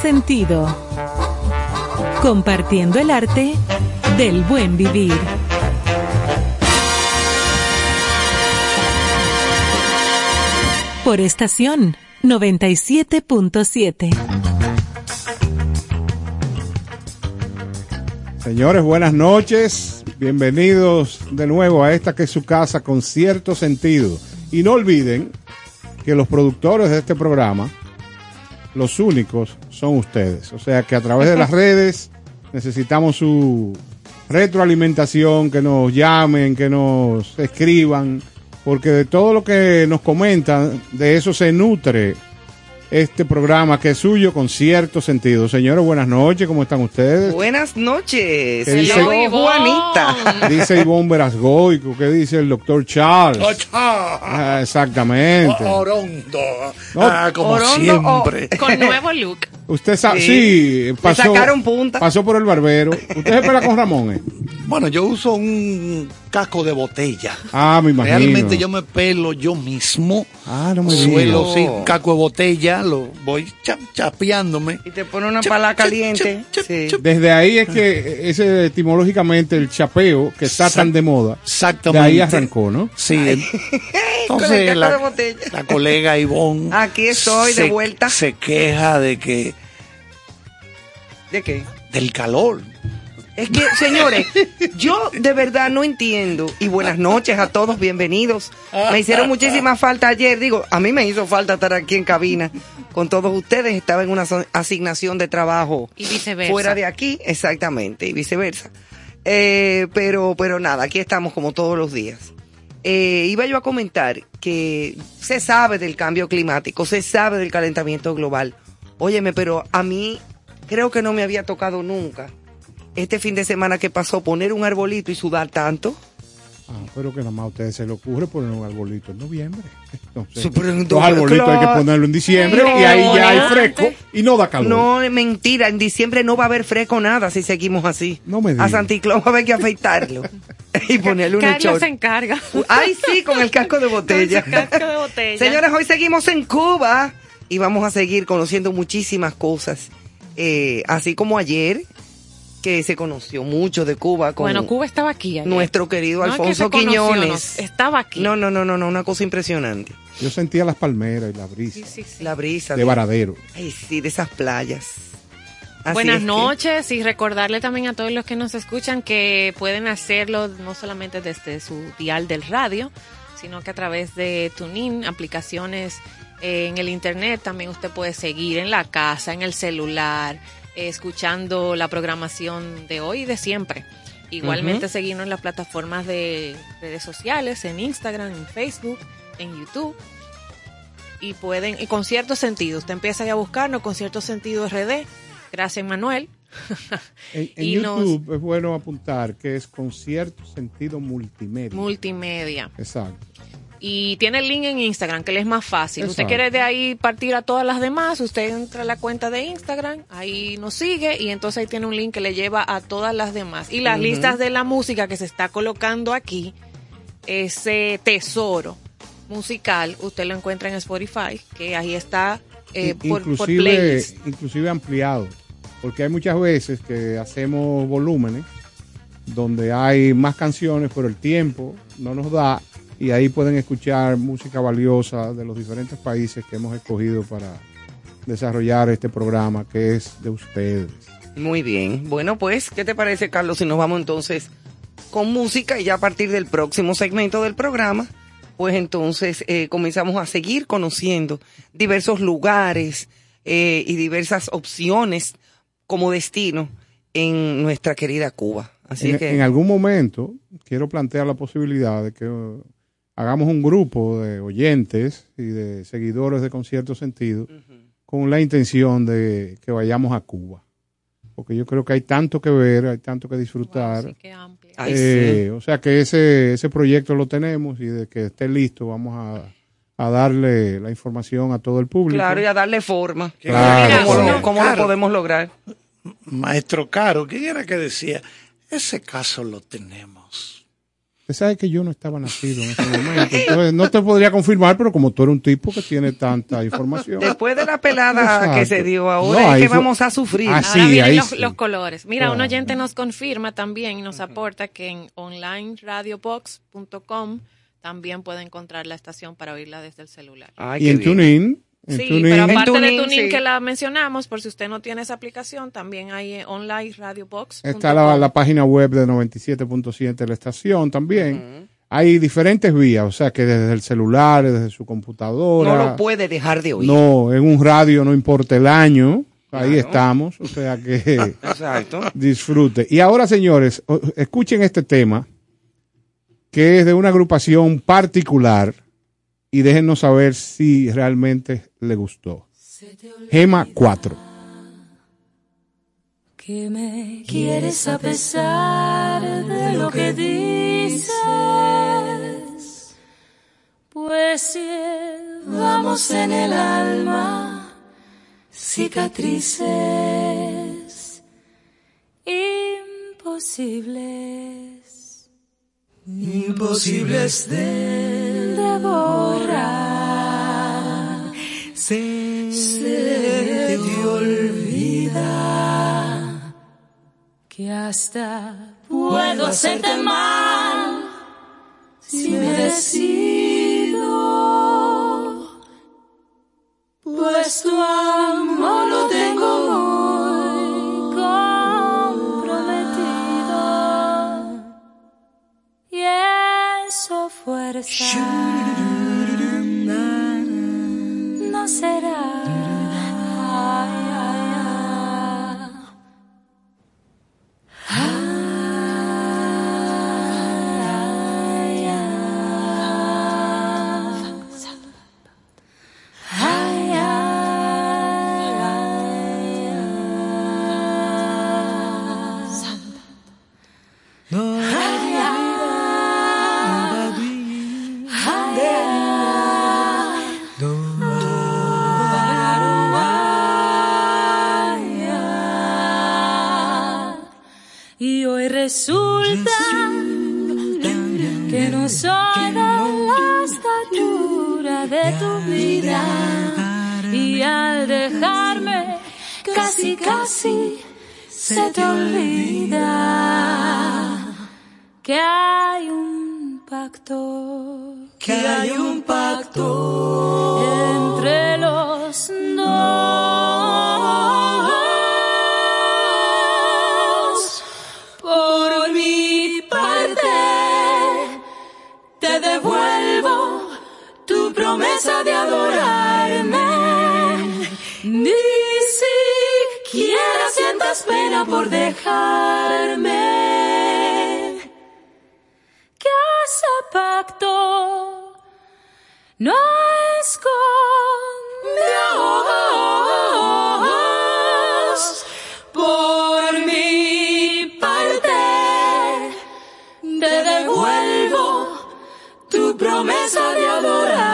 sentido. Compartiendo el arte del buen vivir. Por estación 97.7. Señores, buenas noches. Bienvenidos de nuevo a esta que es su casa con cierto sentido. Y no olviden que los productores de este programa, los únicos, son ustedes. O sea que a través de las redes necesitamos su retroalimentación, que nos llamen, que nos escriban, porque de todo lo que nos comentan, de eso se nutre este programa que es suyo con cierto sentido. Señores, buenas noches, ¿cómo están ustedes? Buenas noches. ¿Qué dice- Hello, Juanita. Dice Ivonne Verasgoico, ¿qué dice el doctor Charles? Ah, exactamente. Orondo. No, ah, como Orondo o- siempre. Con nuevo look. Usted sabe, Sí. pasó, sacaron punta. pasó por el barbero. ¿Usted se pela con Ramón? eh? Bueno, yo uso un casco de botella. Ah, me imagino. Realmente yo me pelo yo mismo. Ah, no me Suelo, sí, un casco de botella, lo voy cha- chapeándome. Y te pone una pala caliente. Sí. Desde ahí es que ese etimológicamente el chapeo que está tan de moda, de Exactamente. ahí arrancó, ¿no? Sí. Con el Entonces casco la, de botella. la colega Ivonne Aquí estoy, de vuelta. Se queja de que ¿De qué? del calor. Es que, señores, yo de verdad no entiendo. Y buenas noches a todos, bienvenidos. Me hicieron muchísima falta ayer. Digo, a mí me hizo falta estar aquí en cabina con todos ustedes. Estaba en una asignación de trabajo Y viceversa. fuera de aquí, exactamente, y viceversa. Eh, pero, pero nada, aquí estamos como todos los días. Eh, iba yo a comentar que se sabe del cambio climático, se sabe del calentamiento global. Óyeme, pero a mí creo que no me había tocado nunca este fin de semana que pasó poner un arbolito y sudar tanto. Ah, pero que nada más a ustedes se le ocurre poner un arbolito en noviembre. Entonces, Sí, pero en los arbolitos hay que ponerlo en diciembre No, y ahí ya hay fresco y no da calor. No, es mentira, en diciembre no va a haber fresco nada si seguimos así. No me A digas. Santi Claus va a haber que afeitarlo y ponerle un Carlos se encarga. Ay, sí, con el casco de botella. Con casco de botella. Señores, hoy seguimos en Cuba y vamos a seguir conociendo muchísimas cosas. Eh, así como ayer, que se conoció mucho de Cuba con Bueno, Cuba estaba aquí. ayer. nuestro querido No es que Alfonso conoció, Quiñones. no, estaba aquí. No, no, no, no, no, una cosa impresionante. Yo sentía las palmeras y la brisa Sí, sí, sí. La brisa. de Varadero. Ay, sí, de esas playas. Así Buenas es que- noches y recordarle también a todos los que nos escuchan que pueden hacerlo no solamente desde su dial del radio, sino que a través de TuneIn, aplicaciones eh, en el internet, también usted puede seguir en la casa, en el celular, escuchando la programación de hoy y de siempre. Igualmente seguirnos en las plataformas de redes sociales, en Instagram, en Facebook, en YouTube. Y pueden, y con cierto sentido, usted empieza ya a buscarnos con cierto sentido RD. Gracias, Manuel. En, en Y nos- YouTube es bueno apuntar que es con cierto sentido multimedia. Multimedia. Exacto. Y tiene el link en Instagram, que le es más fácil. Usted Exacto. quiere de ahí partir a todas las demás, usted entra a la cuenta de Instagram, ahí nos sigue y entonces ahí tiene un link que le lleva a todas las demás. Y las listas de la música que se está colocando aquí, ese tesoro musical, usted lo encuentra en Spotify, que ahí está eh, por, por playlist. inclusive ampliado. Porque hay muchas veces que hacemos volúmenes donde hay más canciones, pero el tiempo no nos da y ahí pueden escuchar música valiosa de los diferentes países que hemos escogido para desarrollar este programa que es de ustedes. Muy bien. Bueno, pues, ¿qué te parece, Carlos, si nos vamos entonces con música y ya a partir del próximo segmento del programa, pues entonces eh, comenzamos a seguir conociendo diversos lugares eh, y diversas opciones como destino en nuestra querida Cuba. Así en, que en algún momento quiero plantear la posibilidad de que hagamos un grupo de oyentes y de seguidores de Concierto Sentido con la intención de que vayamos a Cuba. Porque yo creo que hay tanto que ver, hay tanto que disfrutar. Wow, sí, qué amplio. Ay, Eh, O sea que ese, ese proyecto lo tenemos y de que esté listo vamos a, a darle la información a todo el público. claro, y a darle forma. Claro, ¿Cómo, lo- claro. cómo lo Claro. podemos lograr? Maestro Caro, ¿quién era que decía? Ese caso lo tenemos. Usted sabe que yo no estaba nacido en ese momento. Entonces, no te podría confirmar, pero como tú eres un tipo que tiene tanta información. Después de la pelada Exacto. que se dio ahora, No, es que fue- vamos a sufrir. Ah, Ahora ahí los, sí. los colores. Mira, un Claro. oyente nos confirma también y nos aporta que en onlineradiobox.com también puede encontrar la estación para oírla desde el celular. Ay, y en bien. TuneIn, Sí, pero aparte En de Tuning sí. que la mencionamos, por si usted no tiene esa aplicación, también hay en onlineradiobox.com. está la, la página web de 97.7 de la estación también. Hay diferentes vías, o sea que desde el celular, desde su computadora. No lo puede dejar de oír. No, en un radio no importa el año, ahí estamos, o sea que Exacto. disfrute. Y ahora, señores, o- escuchen este tema, que es de una agrupación particular, y déjenos saber si realmente le gustó. Gema 4. que me quieres a pesar de lo que dices, pues si vamos en el alma cicatrices imposibles, imposibles de, borrar. Se, se te olvida que hasta puedo hacerte mal si me decido. Pues tu amor fuerza no será. Resulta que no soy la estatura de tu vida. Y al dejarme, casi, casi se te olvida que hay un pacto. Que hay un pacto sientas pena por dejarme. Que ese pacto no es con Dios. Por mi parte, te devuelvo tu promesa de adorarme.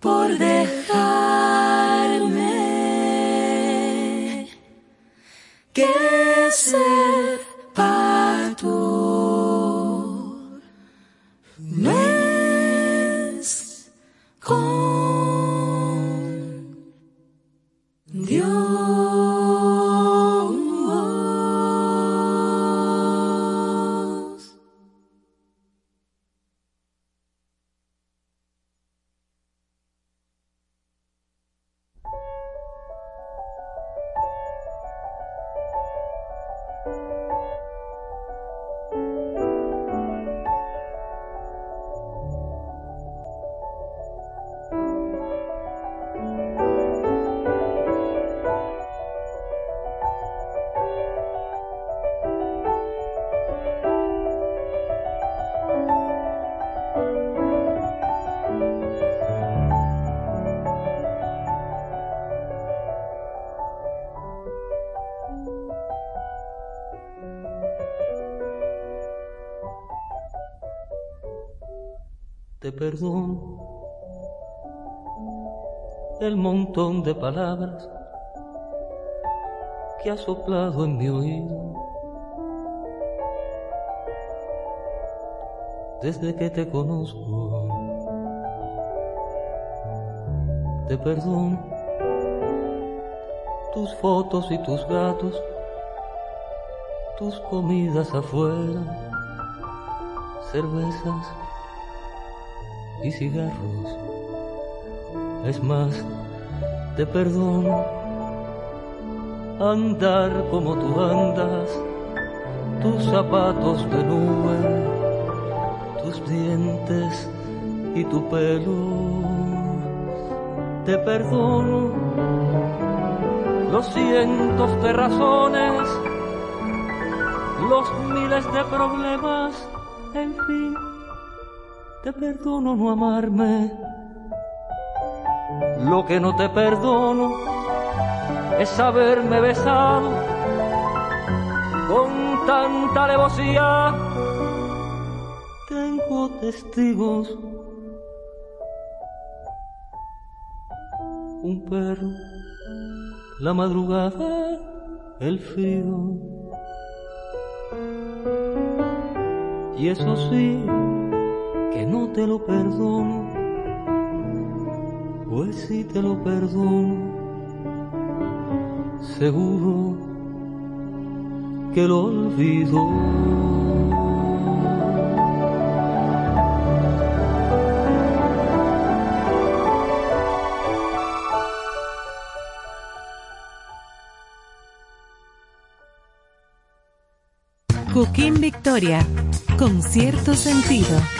Por dejarme. Te perdono el montón de palabras que ha soplado en mi oído. Desde que te conozco, te perdono tus fotos y tus gatos, tus comidas afuera, cervezas y cigarros. Es más, te perdono andar como tú andas, tus zapatos de nube, tus dientes y tu pelo. Te perdono los cientos de razones, los miles de problemas, en fin, te perdono no amarme. Lo que no te perdono es haberme besado con tanta alevosía. Tengo testigos. Un perro la madrugada, el frío. Y eso sí, te lo perdono, pues si te lo perdono, seguro que lo olvido. Cooking Victoria, con cierto sentido.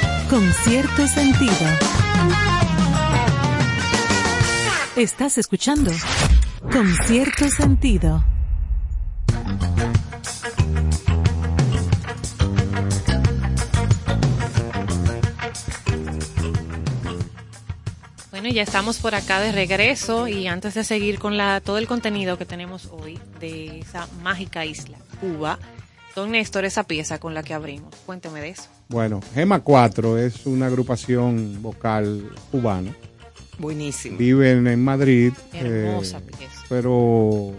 Con cierto sentido. Estás escuchando Con cierto sentido. Bueno, ya estamos por acá de regreso y antes de seguir con la, todo el contenido que tenemos hoy de esa mágica isla, Cuba, don Néstor, esa pieza con la que abrimos, cuénteme de eso. Bueno, Gema 4 es una agrupación vocal cubana. Buenísimo. Viven en Madrid. Hermosa eh, pieza. Pero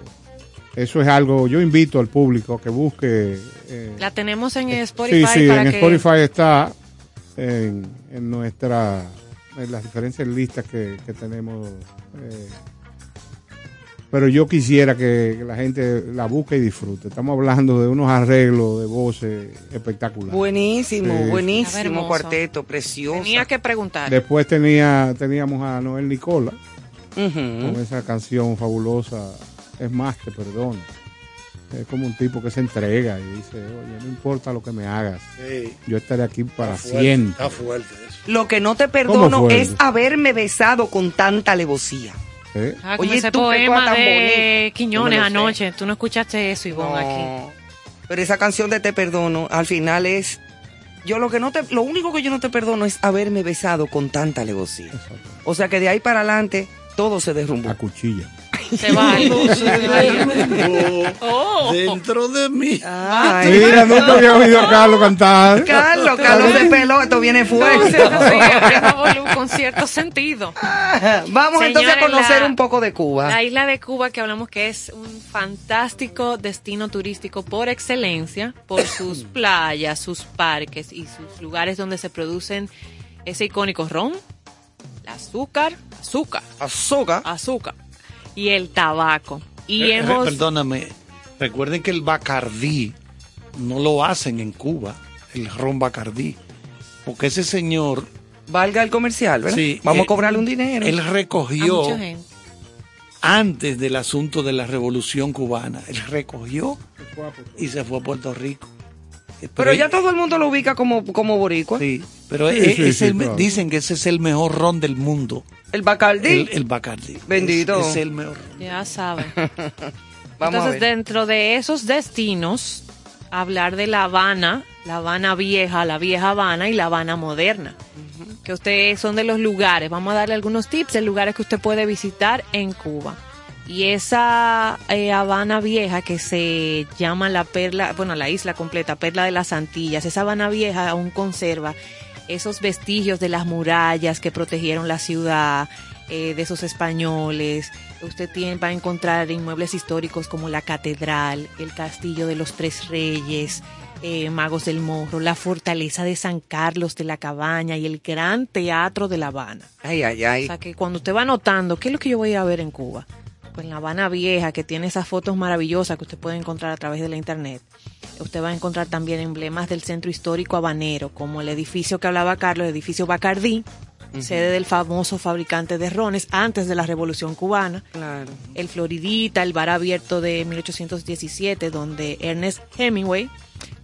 eso es algo, yo invito al público a que busque. eh, La tenemos en Spotify sí, sí, para en que Spotify está en, en nuestra, en las diferentes listas que, que tenemos. Pero yo quisiera que la gente la busque y disfrute. Estamos hablando de unos arreglos de voces espectaculares. Buenísimo, Sí, buenísimo cuarteto, precioso. tenía que preguntar. Después tenía, teníamos a Noel Nicola con esa canción fabulosa, Es más, te perdono. Es como un tipo que se entrega y dice, oye, no importa lo que me hagas, Sí, yo estaré aquí para está fuerte, siempre. Está fuerte eso. Lo que no te ¿Cómo perdono es haberme besado con tanta alevosía. ¿Eh? Ah, Oye, ese poema tan de. Quiñones sé. anoche. Tú no escuchaste eso, Ivonne, aquí. No. Pero esa canción de Te Perdono, al final es. Yo lo que no te. Lo único que yo no te perdono es haberme besado con tanta alevosía. O sea que de ahí para adelante todo se derrumbó. A cuchilla. Se va algo. No se derrumbó Oh. dentro de mí. Ay. Mira, nunca había oído a Carlos cantar. Carlos, Carlos de pelo, esto viene fuerte. con cierto sentido. Vamos entonces a conocer la- un poco de Cuba. La isla de Cuba que hablamos que es un fantástico destino turístico por excelencia, por sus playas, sus parques y sus lugares donde se producen ese icónico ron, el azúcar, azúcar, Azúcar. azúcar y el tabaco. Y Eh, hemos Perdóname, recuerden que el Bacardí no lo hacen en Cuba, el ron Bacardí, porque ese señor, Valga el comercial, ¿verdad? Sí, Vamos eh, a cobrarle un dinero. él recogió antes del asunto de la revolución cubana, él recogió y se fue a Puerto Rico. Eh, Pero ya todo el mundo lo ubica como, como boricua. Sí, pero Sí, es- sí, es sí, el- claro. dicen que ese es el mejor ron del mundo, El Bacardí. el, el Bacardí. Bendito. Es, es el mejor. Ya saben. Vamos a Entonces, ver. dentro de esos destinos, hablar de La Habana, La Habana vieja, la vieja Habana y La Habana moderna. Que ustedes son de los lugares. Vamos a darle algunos tips de lugares que usted puede visitar en Cuba. Y esa eh, Habana vieja que se llama la perla, bueno, la isla completa, Perla de las Antillas, esa Habana vieja aún conserva esos vestigios de las murallas que protegieron la ciudad, eh, de esos españoles. Usted tiene, va a encontrar inmuebles históricos como la catedral, el castillo de los tres reyes, eh, Magos del Morro, la fortaleza de San Carlos de la Cabaña y el gran teatro de La Habana. Ay, ay, ay. O sea que cuando usted va notando, ¿qué es lo que yo voy a ver en Cuba? Pues en La Habana Vieja, que tiene esas fotos maravillosas que usted puede encontrar a través de la internet. Usted va a encontrar también emblemas del centro histórico habanero, como el edificio que hablaba Carlos, el edificio Bacardí, sede del famoso fabricante de rones antes de la Revolución Cubana. Claro. El Floridita, el bar abierto de 1817, donde Ernest Hemingway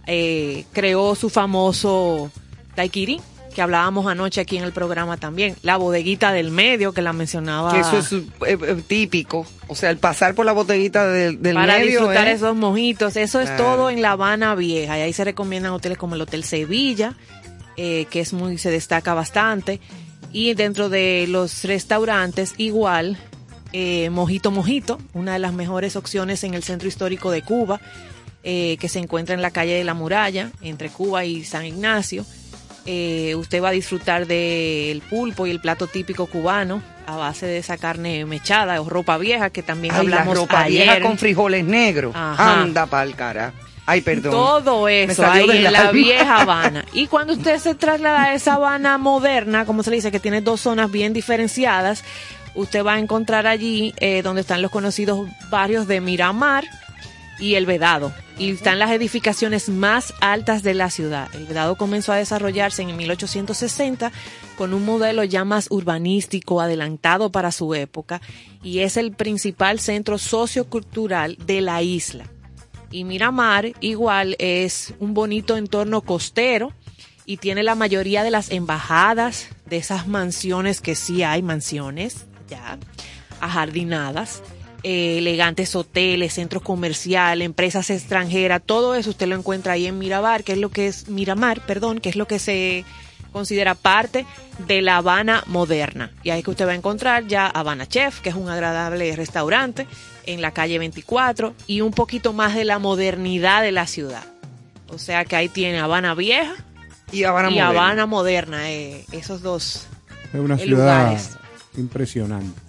eh, creó su famoso daiquiri, que hablábamos anoche aquí en el programa también. La bodeguita del medio, que la mencionaba. Que eso es eh, eh, típico. O sea, el pasar por la bodeguita del, del para medio. disfrutar ¿eh? esos mojitos. Eso es todo en La Habana Vieja. Y ahí se recomiendan hoteles como el Hotel Sevilla, eh, que es muy, se destaca bastante. Y dentro de los restaurantes, igual, eh, Mojito Mojito, una de las mejores opciones en el centro histórico de Cuba, eh, que se encuentra en la calle de la Muralla, entre Cuba y San Ignacio. Eh, usted va a disfrutar del pulpo y el plato típico cubano a base de esa carne mechada o ropa vieja que también Ay, la hablamos ropa ayer. vieja con frijoles negros. Ajá. Anda pa'l cara. Ay, perdón. Todo eso ahí en la alma. vieja Habana. Y cuando usted se traslada a esa Habana moderna, como se le dice, que tiene dos zonas bien diferenciadas, usted va a encontrar allí eh, donde están los conocidos barrios de Miramar y El Vedado. Y están las edificaciones más altas de la ciudad. El Vedado comenzó a desarrollarse en 1860 con un modelo ya más urbanístico, adelantado para su época, y es el principal centro sociocultural de la isla. Y Miramar igual es un bonito entorno costero y tiene la mayoría de las embajadas de esas mansiones que sí hay mansiones ya ajardinadas, eh, elegantes hoteles, centros comerciales, empresas extranjeras, todo eso usted lo encuentra ahí en Miramar, que es lo que es Miramar, perdón, que es lo que se considera parte de la Habana moderna. Y ahí que usted va a encontrar ya Habana Chef, que es un agradable restaurante en la calle 24 y un poquito más de la modernidad de la ciudad. O sea que ahí tiene Habana Vieja Y Habana y moderna. Habana Moderna, eh, esos dos. Es una En ciudad lugares. impresionante.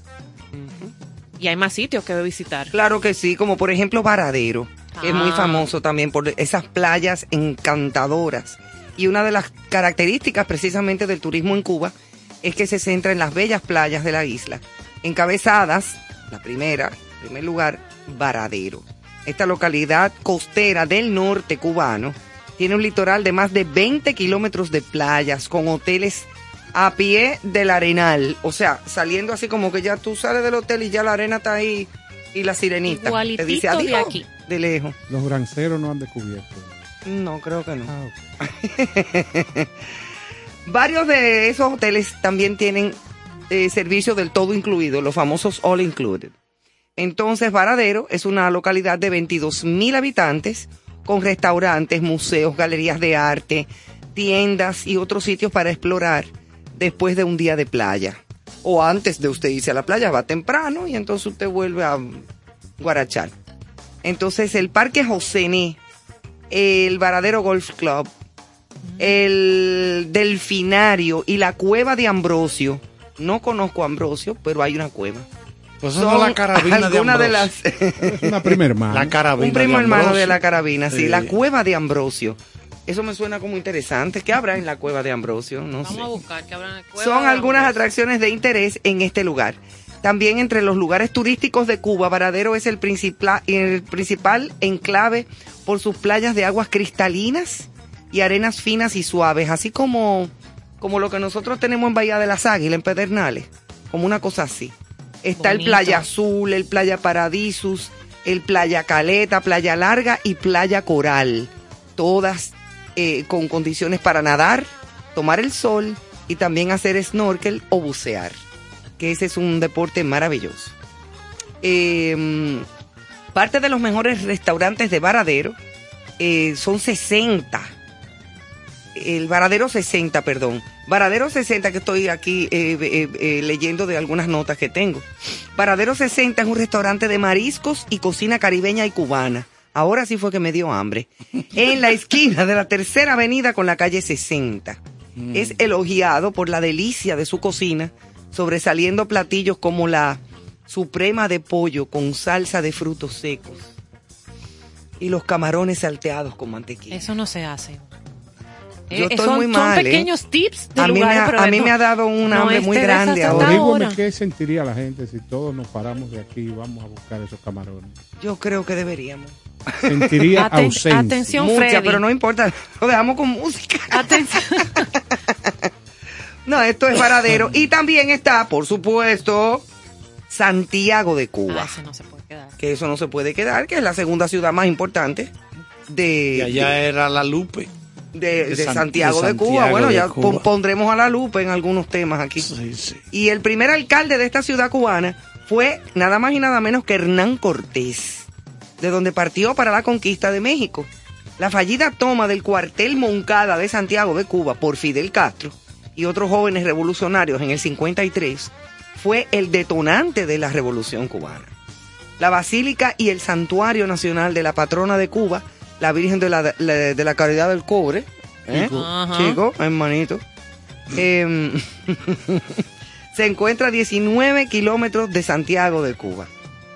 Y hay más sitios que visitar. Claro que sí, como por ejemplo Varadero, que es muy Ah. famoso también por esas playas encantadoras. Y una de las características precisamente del turismo en Cuba es que se centra en las bellas playas de la isla. Encabezadas, la primera, en primer lugar, Varadero. Esta localidad costera del norte cubano tiene un litoral de más de 20 kilómetros de playas con hoteles a pie del arenal. O sea, saliendo así como que ya tú sales del hotel y ya la arena está ahí y la sirenita. Igualitito te dice de adiós aquí. de lejos. Los granceros no han descubierto. No, creo que no. Ah. Varios de esos hoteles también tienen eh, servicio del todo incluido, los famosos all included. Entonces, Varadero es una localidad de 22 mil habitantes con restaurantes, museos, galerías de arte, tiendas y otros sitios para explorar después de un día de playa. O antes de usted irse a la playa, va temprano y entonces usted vuelve a guarachar. Entonces, el Parque Josené, el Varadero Golf Club, el Delfinario y la Cueva de Ambrosio. No conozco a Ambrosio, pero hay una cueva. Pues es la carabina de Ambrosio. las una prima hermana. La carabina un primo de hermano de la carabina, sí, Sí. la cueva de Ambrosio. Eso me suena como interesante. ¿Qué habrá en la cueva de Ambrosio? No Vamos sé. a buscar que abran cueva Son de algunas Ambrosio. atracciones de interés en este lugar. También entre los lugares turísticos de Cuba, Varadero es el principal, el principal enclave por sus playas de aguas cristalinas y arenas finas y suaves, así como, como lo que nosotros tenemos en Bahía de las Águilas, en Pedernales, como una cosa así. Está el. Playa Azul, el Playa Paradisus, el Playa Caleta, Playa Larga y Playa Coral. Todas eh, con condiciones para nadar, tomar el sol y también hacer snorkel o bucear, que ese es un deporte maravilloso. Eh, Parte de los mejores restaurantes de Varadero eh, son 60. El Varadero 60, perdón. Varadero 60, que estoy aquí eh, leyendo de algunas notas que tengo. Varadero 60 es un restaurante de mariscos y cocina caribeña y cubana. Ahora sí fue que me dio hambre. En la esquina de la tercera avenida con la calle 60. Es elogiado por la delicia de su cocina, sobresaliendo platillos como la suprema de pollo con salsa de frutos secos y los camarones salteados con mantequilla. Eso no se hace. Yo Eh, estoy son, muy son mal, ¿eh? pequeños tips de A mí me lugares, ha- pero a mí no- me ha dado un no hambre muy grande ahora. Dígame qué sentiría la gente si todos nos paramos de aquí y vamos a buscar esos camarones. Yo creo que deberíamos. Sentiría Aten- ausencia. atención, Mucha, Freddy. pero no importa, lo dejamos con música. Atención. No, esto es varadero. y también está, por supuesto, Santiago de Cuba. Ah, ese no se puede quedar. Que eso no se puede quedar, que es la segunda ciudad más importante de, Y allá era la Lupe. de, de de San- Santiago de de, Cuba. Santiago Bueno, de ya Cuba. pondremos a la lupa en algunos temas aquí. Sí, sí. Y el primer alcalde de esta ciudad cubana fue nada más y nada menos que Hernán Cortés, de donde partió para la conquista de México. La fallida toma del cuartel Moncada de Santiago de Cuba por Fidel Castro y otros jóvenes revolucionarios en el 53 fue el detonante de la revolución cubana. La Basílica y el Santuario Nacional de la patrona de Cuba, la Virgen de la, la- de la Caridad del Cobre, ¿eh? Chico, hermanito, em, se encuentra a 19 kilómetros de Santiago de Cuba.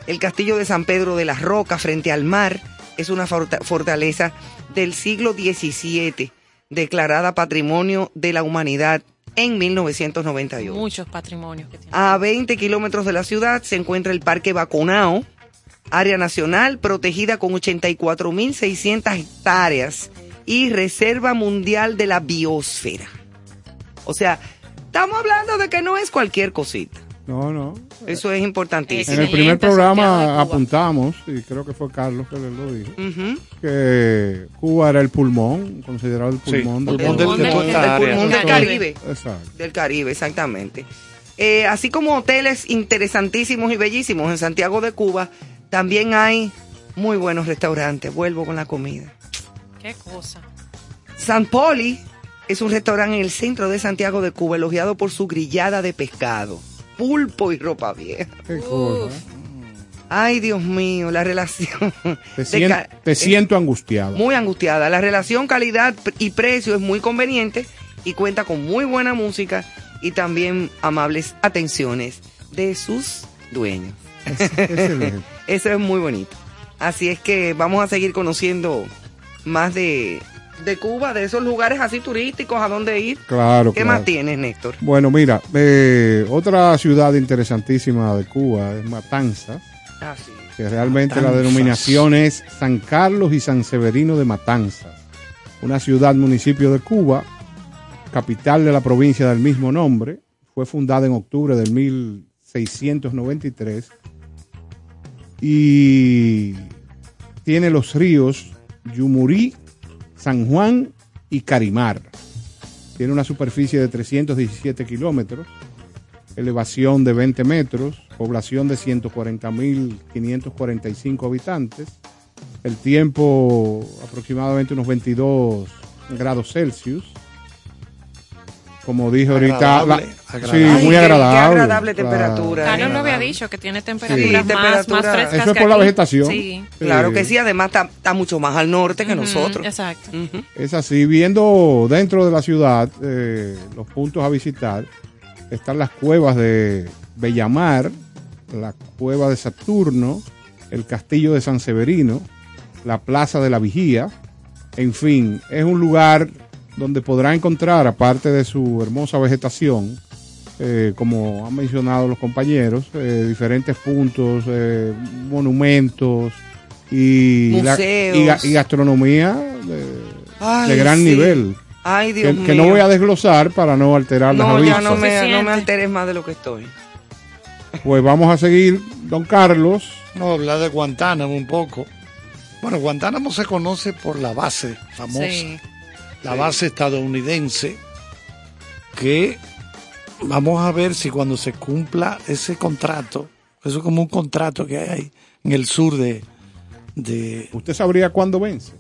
El castillo de San Pedro de las Rocas frente al mar es una forta- fortaleza del siglo XVII, declarada Patrimonio de la Humanidad en 1998. Muchos patrimonios que. A 20 kilómetros de la ciudad se encuentra el Parque Baconao, área nacional protegida con 84.600 hectáreas y Reserva Mundial de la Biosfera. O sea, estamos hablando de que no es cualquier cosita. No, no. Eso es importantísimo. En el primer programa apuntamos, y creo que fue Carlos que lo dijo, que Cuba era el pulmón, considerado el Sí, pulmón del pulmón Del Caribe. Exacto. Del Caribe, exactamente. Eh, así como hoteles interesantísimos y bellísimos en Santiago de Cuba, también hay muy buenos restaurantes. Vuelvo con la comida. Qué cosa. San Poli es un restaurante en el centro de Santiago de Cuba, elogiado por su grillada de pescado, pulpo y ropa vieja. Qué cosa. ¿eh? Ay, Dios mío, la relación. Te, sien- es siento angustiado. muy angustiada. La relación calidad y precio es muy conveniente y cuenta con muy buena música y también amables atenciones de sus dueños. Excelente. Eso es muy bonito. Así es que vamos a seguir conociendo más de, de Cuba, de esos lugares así turísticos, a dónde ir. Claro, ¿Qué claro. más tienes, Néstor? Bueno, mira, eh, otra ciudad interesantísima de Cuba es Matanzas, Ah, sí. que realmente la denominación es San Carlos y San Severino de Matanzas, una ciudad municipio de Cuba, capital de la provincia del mismo nombre, fue fundada en octubre del 1693 y tiene los ríos Yumurí, San Juan y Carimar. Tiene una superficie de 317 kilómetros, elevación de 20 metros, población de 140.545 habitantes, el tiempo aproximadamente unos 22 grados Celsius. Como dije ahorita, Agradable, la- agradable. sí, Ay, muy qué- qué agradable. agradable temperatura. Carlos eh. lo había dicho que tiene temperaturas Sí, más, temperatura- más frescas. Eso es que por la vegetación. Sí. Claro que sí, además está, está mucho más al norte que nosotros. Exacto. Es así, viendo dentro de la ciudad eh, los puntos a visitar, están las cuevas de Bellamar, la cueva de Saturno, el castillo de San Severino, la plaza de la Vigía, en fin, es un lugar donde podrá encontrar, aparte de su hermosa vegetación, eh, como han mencionado los compañeros, eh, diferentes puntos, eh, monumentos y, la- Museos. y ga- y gastronomía de, Ay, de gran sí. nivel. Ay, Dios Que, mío. que no voy a desglosar para no alterar las No, ya avispas. no me, no me alteres más de lo que estoy. Pues vamos a seguir, don Carlos. Vamos a hablar de Guantánamo un poco. Bueno, Guantánamo se conoce por la base famosa, Sí. La base estadounidense, que vamos a ver si cuando se cumpla ese contrato, eso es como un contrato que hay ahí en el sur de, de, ¿Usted sabría cuándo vence?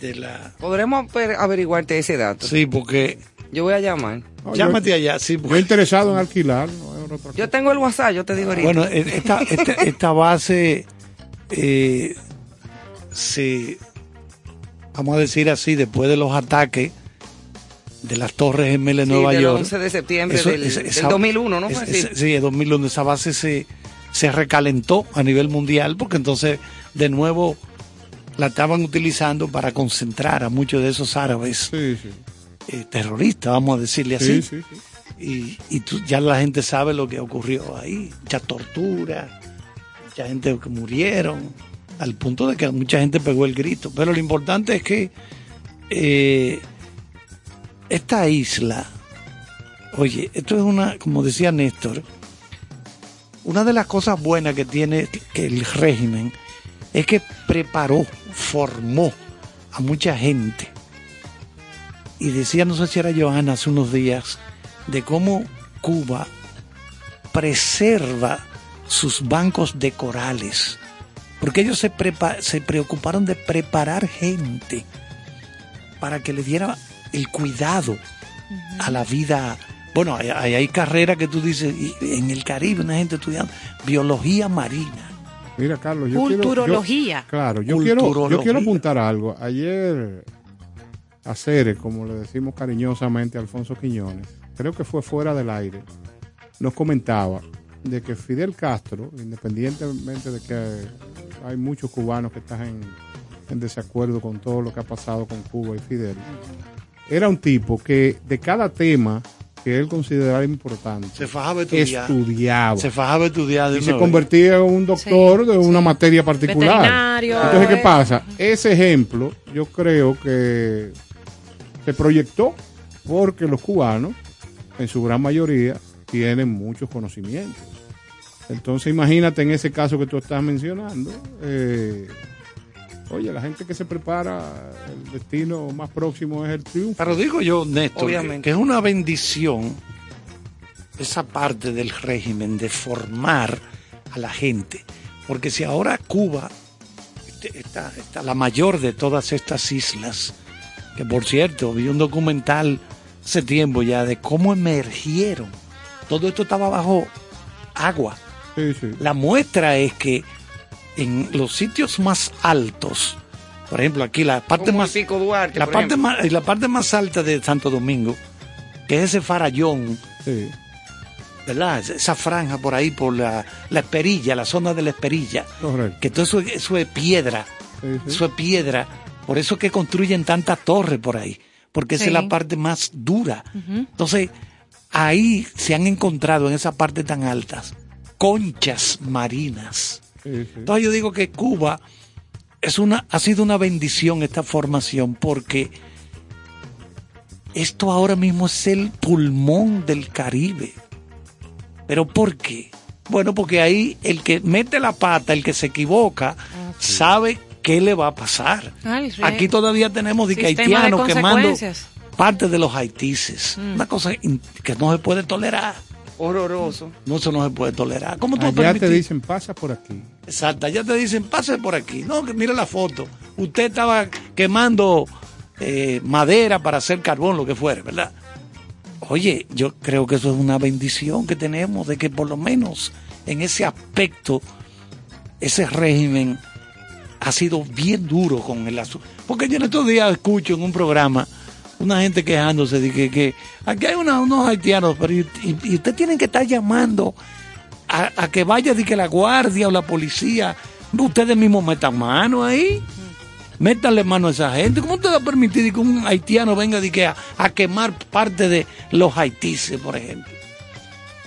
de la... Podremos averiguarte ese dato. Sí, porque... Yo voy a llamar. No, Llámate yo, allá, sí. yo porque- interesado en alquilar. no es otra cosa. Yo tengo el WhatsApp, yo te digo ahorita. Bueno, eh, esta, esta, esta base eh, se, vamos a decir así, después de los ataques de las torres gemelas de Sí, Nueva del York. 11 de septiembre eso- del, esa- del esa- 2001, ¿no? es- fue es- sí, en 2001 esa base se, se recalentó a nivel mundial porque entonces de nuevo la estaban utilizando para concentrar a muchos de esos árabes Sí, sí. eh, terroristas, vamos a decirle así. Sí, sí, sí. Y, y tú- ya la gente sabe lo que ocurrió ahí. Mucha tortura, mucha gente que murieron, al punto de que mucha gente pegó el grito. Pero lo importante es que eh, esta isla, oye, esto es una, como decía Néstor, una de las cosas buenas que tiene el régimen es que preparó, formó a mucha gente. Y decía, no sé si era Johanna hace unos días, de cómo Cuba preserva sus bancos de corales. Porque ellos se, prepa- se preocuparon de preparar gente para que le diera el cuidado a la vida. Bueno, hay, hay, carreras que tú dices, en el Caribe una gente estudiando biología marina. Mira, Carlos, yo quiero- Culturología. yo- claro, yo quiero, yo quiero apuntar algo. Ayer, a Cere, como le decimos cariñosamente a Alfonso Quiñones, creo que fue fuera del aire, nos comentaba de que Fidel Castro, independientemente de que hay muchos cubanos que están en, en desacuerdo con todo lo que ha pasado con Cuba y Fidel, era un tipo que de cada tema que él consideraba importante, Se fajaba a estudiar. estudiaba Se fajaba estudiar y se vez. convertía en un doctor de una materia particular. Veterinario. Entonces, ¿qué eh. pasa? Ese ejemplo yo creo que se proyectó porque los cubanos, en su gran mayoría, tienen muchos conocimientos. Entonces, imagínate en ese caso que tú estás mencionando. eh, oye, la gente que se prepara, el destino más próximo es el triunfo. Pero digo yo, Néstor, Obviamente. que es una bendición esa parte del régimen de formar a la gente. Porque si ahora Cuba este, está, está la mayor de todas estas islas, que por cierto, vi un documental hace tiempo ya de cómo emergieron. Todo esto estaba bajo agua. Sí, sí. La muestra es que en los sitios más altos, por ejemplo, aquí la parte Como más Pico Duarte, la parte ejemplo. más la parte más alta de Santo Domingo, que es ese farallón, sí. ¿verdad? Esa- franja por ahí por la, la Esperilla, la zona de la Esperilla, Correcto. que todo eso, es- eso es piedra, Sí, sí. eso es piedra, por eso que construyen tantas torres por ahí, porque esa es la parte más dura. Entonces, ahí se han encontrado en esa parte tan altas conchas marinas. Sí, sí. Entonces yo digo que Cuba es una, ha sido una bendición esta formación porque esto ahora mismo es el pulmón del Caribe. ¿Pero por qué? Bueno, porque ahí el que mete la pata, el que se equivoca, sabe qué le va a pasar. Ay, Aquí todavía tenemos de que haitianos quemando parte de los haitises. Una cosa que no se puede tolerar. Horroroso. No, eso no se puede tolerar. ¿Cómo tú Allá te dicen, pasa por aquí. Exacto, ya te dicen, pase por aquí. No, que mire la foto. Usted estaba quemando eh, madera para hacer carbón, lo que fuera, ¿verdad? Oye, yo creo que eso es una bendición que tenemos, de que por lo menos en ese aspecto, ese régimen ha sido bien duro con el asunto. Porque yo en estos días escucho en un programa una gente quejándose de que, que aquí hay una- unos haitianos, pero y, y- y usted tienen que estar llamando a, a que vaya de que la guardia o la policía, ustedes mismos metan mano ahí, métanle mano a esa gente. ¿Cómo usted va a permitir que un haitiano venga de que a, a quemar parte de los haitises, por ejemplo?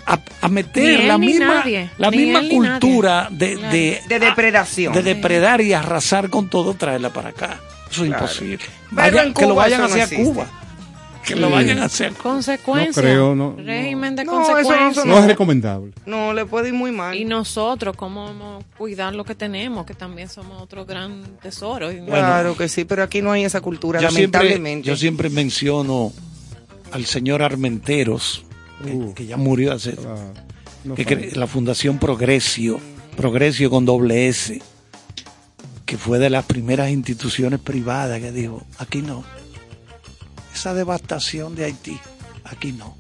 A, a meter él la misma, nadie. la Ni misma él cultura de, de, De depredación. de depredar y arrasar con todo, traerla para acá. Eso es Claro. imposible. Pero Vaya- en que lo vayan a eso no hacer a existe. Cuba. Que lo vayan a hacer. Consecuencias. No creo, no- Régimen de No, eso no consecuencias. No es recomendable. No, le puede ir muy mal. Y nosotros, ¿cómo vamos a cuidar lo que tenemos? Que también somos otro gran tesoro. Y- claro que sí, pero aquí no hay esa cultura, Yo siempre, lamentablemente. yo siempre menciono al señor Armenteros, que, Uh. que ya murió hace Ah, que la Fundación Progresio, Progresio con doble S. que fue de las primeras instituciones privadas que dijo, aquí no. Esa devastación de Haití, aquí no.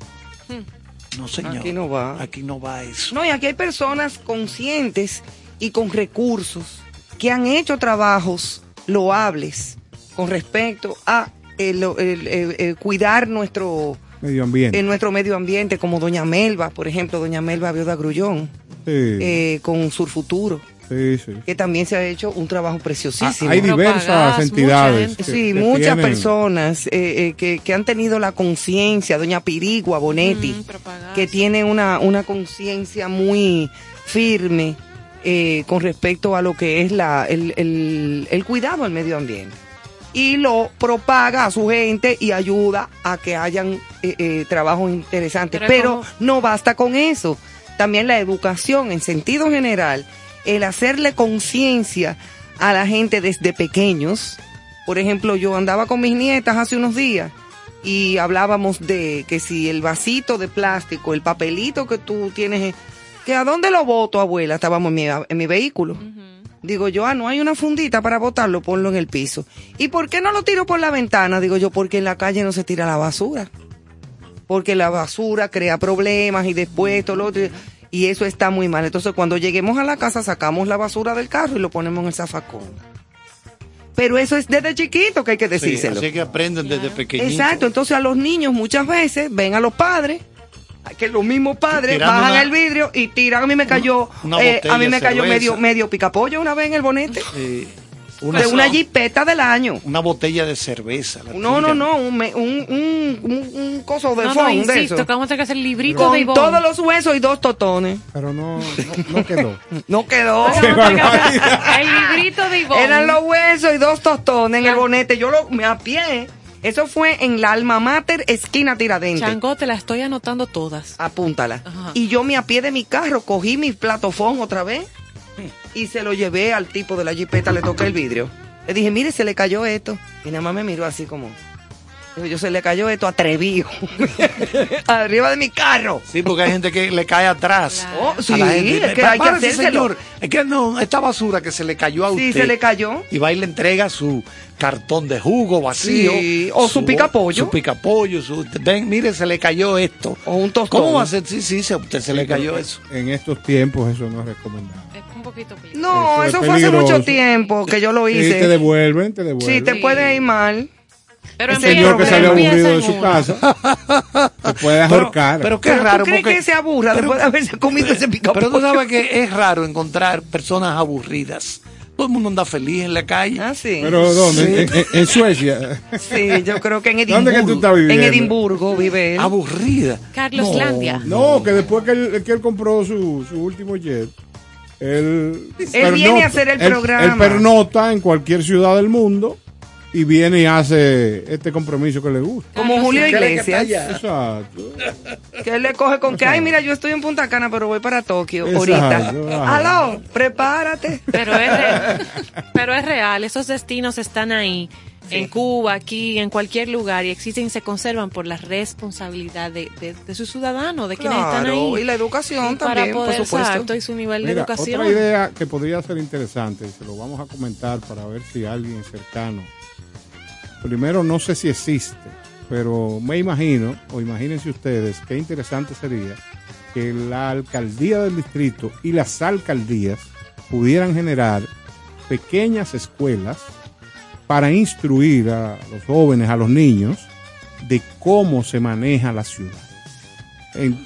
No, señor. Aquí no va. Aquí no va eso. No, y aquí hay personas conscientes y con recursos que han hecho trabajos loables con respecto a el, el- el- el cuidar nuestro, Medio ambiente. en nuestro medio ambiente, como Doña Melba, por ejemplo, Doña Melba Vioda Grullón, Sí, eh, con Sur Futuro, sí, sí. que también se ha hecho un trabajo Ah, preciosísimo. hay diversas entidades. mucha que- Sí, que muchas tienen- personas eh, eh, que, que han tenido la conciencia, doña Pirigua Bonetti, Mm, que tiene una, una conciencia muy firme eh, con respecto a lo que es la, el, el- el cuidado al medio ambiente. Y lo propaga a su gente y ayuda a que hayan eh, eh, trabajos interesantes. Pero no basta con eso. También la educación en sentido general, el hacerle conciencia a la gente desde pequeños. Por ejemplo, yo andaba con mis nietas hace unos días y hablábamos de que si el vasito de plástico, el papelito que tú tienes, que a dónde lo boto, abuela, estábamos en mi, en mi vehículo. Digo yo, ah, no hay una fundita para botarlo, ponlo en el piso. ¿Y por qué no lo tiro por la ventana? Digo yo, porque en la calle no se tira la basura. Porque la basura crea problemas y después todo lo otro. Y eso está muy mal. Entonces, cuando lleguemos a la casa, sacamos la basura del carro y lo ponemos en el zafacón. Pero eso es desde chiquito que hay que Sí, decírselo. así que aprenden desde pequeñitos. Exacto, entonces a los niños muchas veces ven a los padres, que los mismos padres Tirando bajan una- el vidrio y tiran. A mí me cayó, una eh, a mí me cayó cerveza. medio, medio picapollo una vez en el bonete. Sí. De Una, una jipeta del año. una botella de cerveza. la No, no, no, un, un, un, un, coso de No, no, fondo de insisto, eso. que vamos a tener que hacer librito de Ivonne. todos los huesos y dos totones. Pero no, no, no quedó. No quedó. El librito de Ivonne. Eran los huesos y dos tostones en el bonete. Yo lo me a pie. Eso fue en la alma mater, esquina tiradente. Chango, te la estoy anotando todas. apúntala. Ajá. Y yo me a pie de mi carro, cogí mi platofón otra vez y se lo llevé al tipo de la jipeta, le toqué el vidrio. Le dije, mire, se le cayó esto. Y nada más me miró así como... Yo se le cayó esto atrevido. Arriba de mi carro. Sí, porque hay gente que le cae atrás. Claro. Oh, a sí, la gente. es que hay que hacérselo. señor. Es que no, esta basura que se le cayó a Sí, usted. se le cayó. Y va y le entrega su cartón de jugo vacío. Sí, o su picapollo. Su picapollo. Su, ven, mire, se le cayó esto. O un tostón. ¿Cómo va a ser? Sí, sí, se, a usted se le cayó eso. En estos tiempos eso no es recomendable. Poquito. No, Eso es eso, fue hace mucho tiempo que yo lo Sí, hice. te devuelven, te devuelven. Sí, te Sí. puede ir mal. Pero empieza- señor que sale empieza aburrido en de su casa te puede Pero, ahorcar. pero qué Pero raro. ¿Tú crees porque- que se aburra después de haberse comido ese picapollo? Pero tú sabes que es raro encontrar personas aburridas. Todo el mundo anda feliz en la calle. Ah, sí. Pero ¿dónde? Sí. En, en- en Suecia. Sí, yo creo que en ¿Dónde Edimburgo. que tú estás viviendo? En Edimburgo vive él. Aburrida. Carlos No, Landia. No, que después que él, que él compró su, su último jet, él, Él viene a hacer el él- programa. Él pernota en cualquier ciudad del mundo y viene y hace este compromiso que le gusta. Como Julio Iglesias. Exacto. Que él le coge con que, ay, mira, yo estoy en Punta Cana, pero voy para Tokio Exacto, ahorita. Aló, prepárate. Pero es, re- pero es real, esos destinos están ahí, en Cuba, aquí, en cualquier lugar, y existen y se conservan por la responsabilidad de, de, de sus ciudadanos, de quienes están ahí. y la educación Y para también, poder, por supuesto. exacto, y su nivel de Mira, educación. otra idea que podría ser interesante, se lo vamos a comentar para ver si alguien cercano. Primero, no sé si existe, pero me imagino, o imagínense ustedes, qué interesante sería que la alcaldía del distrito y las alcaldías pudieran generar pequeñas escuelas para instruir a los jóvenes, a los niños, de cómo se maneja la ciudad en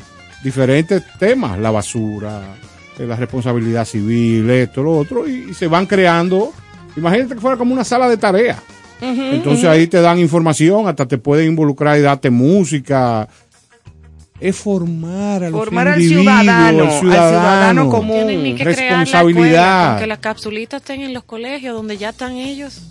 diferentes temas, la basura, eh, la responsabilidad civil, esto, lo otro, y, y se van creando, imagínate que fuera como una sala de tarea. Entonces ahí te dan información, hasta te pueden involucrar y darte música. Es formar a los Formar al individuos, ciudadano, al al ciudadano común. Tienen ni que crear la escuela, responsabilidad. que las capsulitas estén en los colegios donde ya están ellos,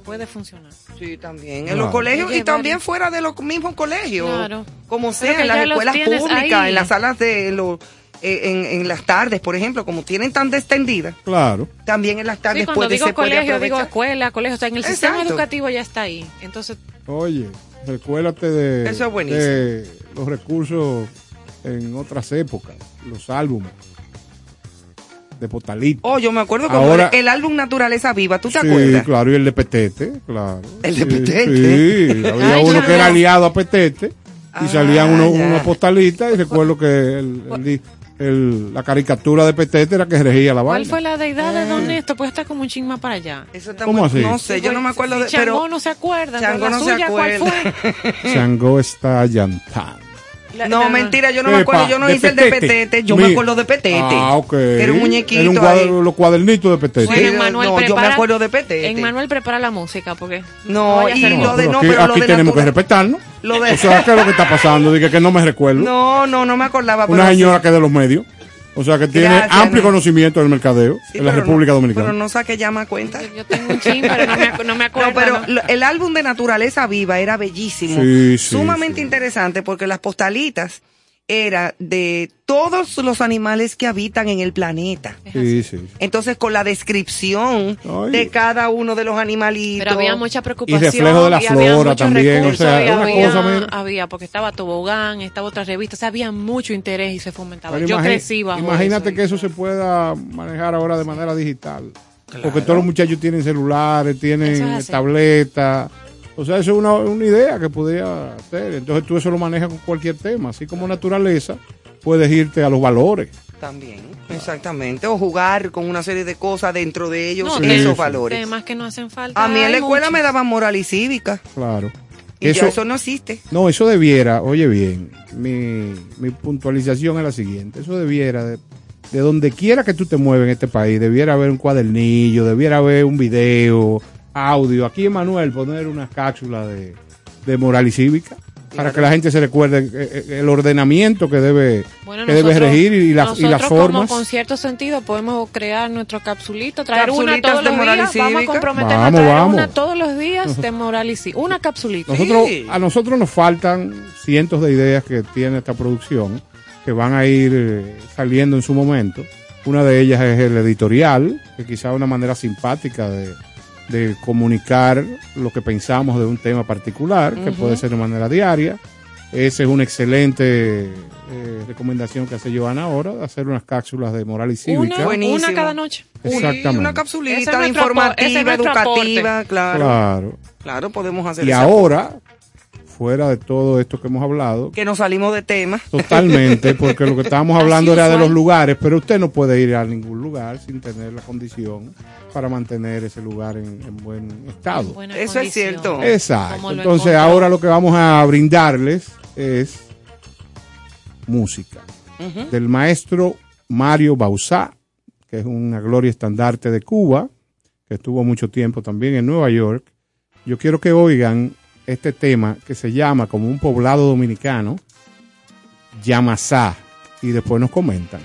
puede funcionar. Sí, también. En los colegios y también fuera de los mismos colegios. Claro. Como sea, en las escuelas públicas, ahí. en las salas de los. eh, en, en las tardes, por ejemplo, como tienen tan extendidas, Claro. también en las Sí, tardes cuando puede, digo se puede colegio, digo escuela, colegio, o sea, en el sistema educativo ya está ahí. Entonces, Oye, recuérdate de, Eso es buenísimo. de los recursos en otras épocas, los álbumes. De postalita. Oh, yo me acuerdo como Ahora- el, el álbum Naturaleza Viva, ¿tú te sí, acuerdas? claro, y el de Petete, claro. El de Sí, Petete. Sí, había Ay, uno que era aliado a Petete y Ah, salían unos, ya. unas postalitas y recuerdo que el- el di- el- la caricatura de Petete era que regía la ¿Cuál vaina. fue la deidad de Ah. Don Néstor? Pues está como un chisma para allá. Eso está ¿Cómo muy- así? No sé, yo no me acuerdo de... Changó Pero no se acuerda. Changó la no se suya, ¿cuál acuerda. fue? Chango está llantando. La- No, la- mentira, yo no me acuerdo, yo no de hice el de Petete, yo me acuerdo de Petete. Ah, ok. Era un muñequito Era un ahí. cuader- los cuadernitos de Petete. Bueno, Sí, Emmanuel no, yo me prepara- acuerdo de Petete. Emmanuel prepara la música porque No, a y lo de- pero no, aquí, pero lo aquí de tenemos que natural- respetarnos. Lo de- O sea, ¿qué es lo que está pasando? Dije que no me recuerdo. No, no, no me acordaba. pero Una sí. señora que es de los medios. O sea, que tiene Gracias, amplio no. conocimiento del mercadeo Sí, en la República no- Dominicana. Pero no saque llama cuenta. Yo tengo un chin, pero no me, acu- no me acuerdo. No, pero el álbum de Naturaleza Viva era bellísimo. Sí, sí, sumamente sí. interesante porque las postalitas era de todos los animales que habitan en el planeta. Sí, sí. Entonces, con la descripción Ay. de cada uno de los animalitos. Pero había mucha preocupación. Y reflejo de la flora muchos también, o recursos, sea, había, cosa, había, porque estaba Tobogán, estaba otra revista, o sea, había mucho interés y se fomentaba. Pero Yo crecí bajo Imagínate eso. que eso se pueda manejar ahora de manera digital. Porque todos los muchachos tienen celulares, tienen es tabletas. O sea, eso es una, una idea que podría hacer. Entonces tú eso lo manejas con cualquier tema. Así como naturaleza, puedes irte a los valores. También, exactamente. O jugar con una serie de cosas dentro de ellos, No, esos sí. valores. Temas que no hacen falta. A mí en la escuela me daban moral y cívica. Claro. Y Eso, ya eso no existe. No, eso debiera, oye bien, mi, mi puntualización es la siguiente. Eso debiera, de, de donde quiera que tú te muevas en este país, debiera haber un cuadernillo, debiera haber un video, audio. Aquí Emanuel poner una cápsula de, de moral y cívica para que la gente se recuerde eh, eh, el ordenamiento que debe, Bueno, que debe regir y, la- y las como formas. con cierto sentido podemos crear nuestro capsulito, traer una todos de los moral y días, vamos a cívica. comprometernos Vamos, a traer vamos. una todos los días de moral y cívica, una capsulita. Nosotros, Sí. A nosotros nos faltan cientos de ideas que tiene esta producción, que van a ir eh, saliendo en su momento. Una de ellas es el editorial, que quizá es una manera simpática de, de comunicar lo que pensamos de un tema particular, que puede ser de manera diaria. Esa es una excelente eh, recomendación que hace Joana ahora, de hacer unas cápsulas de moral y cívica. Una, una cada noche. Exactamente. una capsulita es informativa, educativa, claro. Claro. Claro, podemos hacer Y ahora, fuera de todo esto que hemos hablado, Que nos salimos de tema. Totalmente, porque lo que estábamos hablando Así era de los lugares, pero usted no puede ir a ningún lugar sin tener la condición para mantener ese lugar en, en buen estado. Eso es cierto. Exacto. Entonces encontró. ahora lo que vamos a brindarles es música del maestro Mario Bausá, que es una gloria estandarte de Cuba, que estuvo mucho tiempo también en Nueva York. Yo quiero que oigan este tema que se llama como un poblado dominicano, Yamasá, y después nos comentan.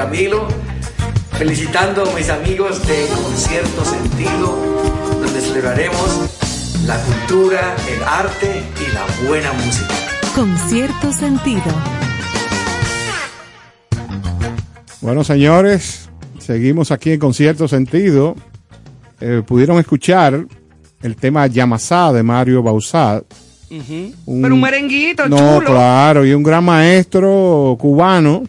Camilo, felicitando a mis amigos de Concierto Sentido, donde celebraremos la cultura, el arte y la buena música. Con cierto sentido. Bueno, señores, seguimos aquí en Concierto Sentido. Eh, pudieron escuchar el tema Yamasá de Mario Bausat. Un- Pero un merenguito No, chulo. claro, y un gran maestro cubano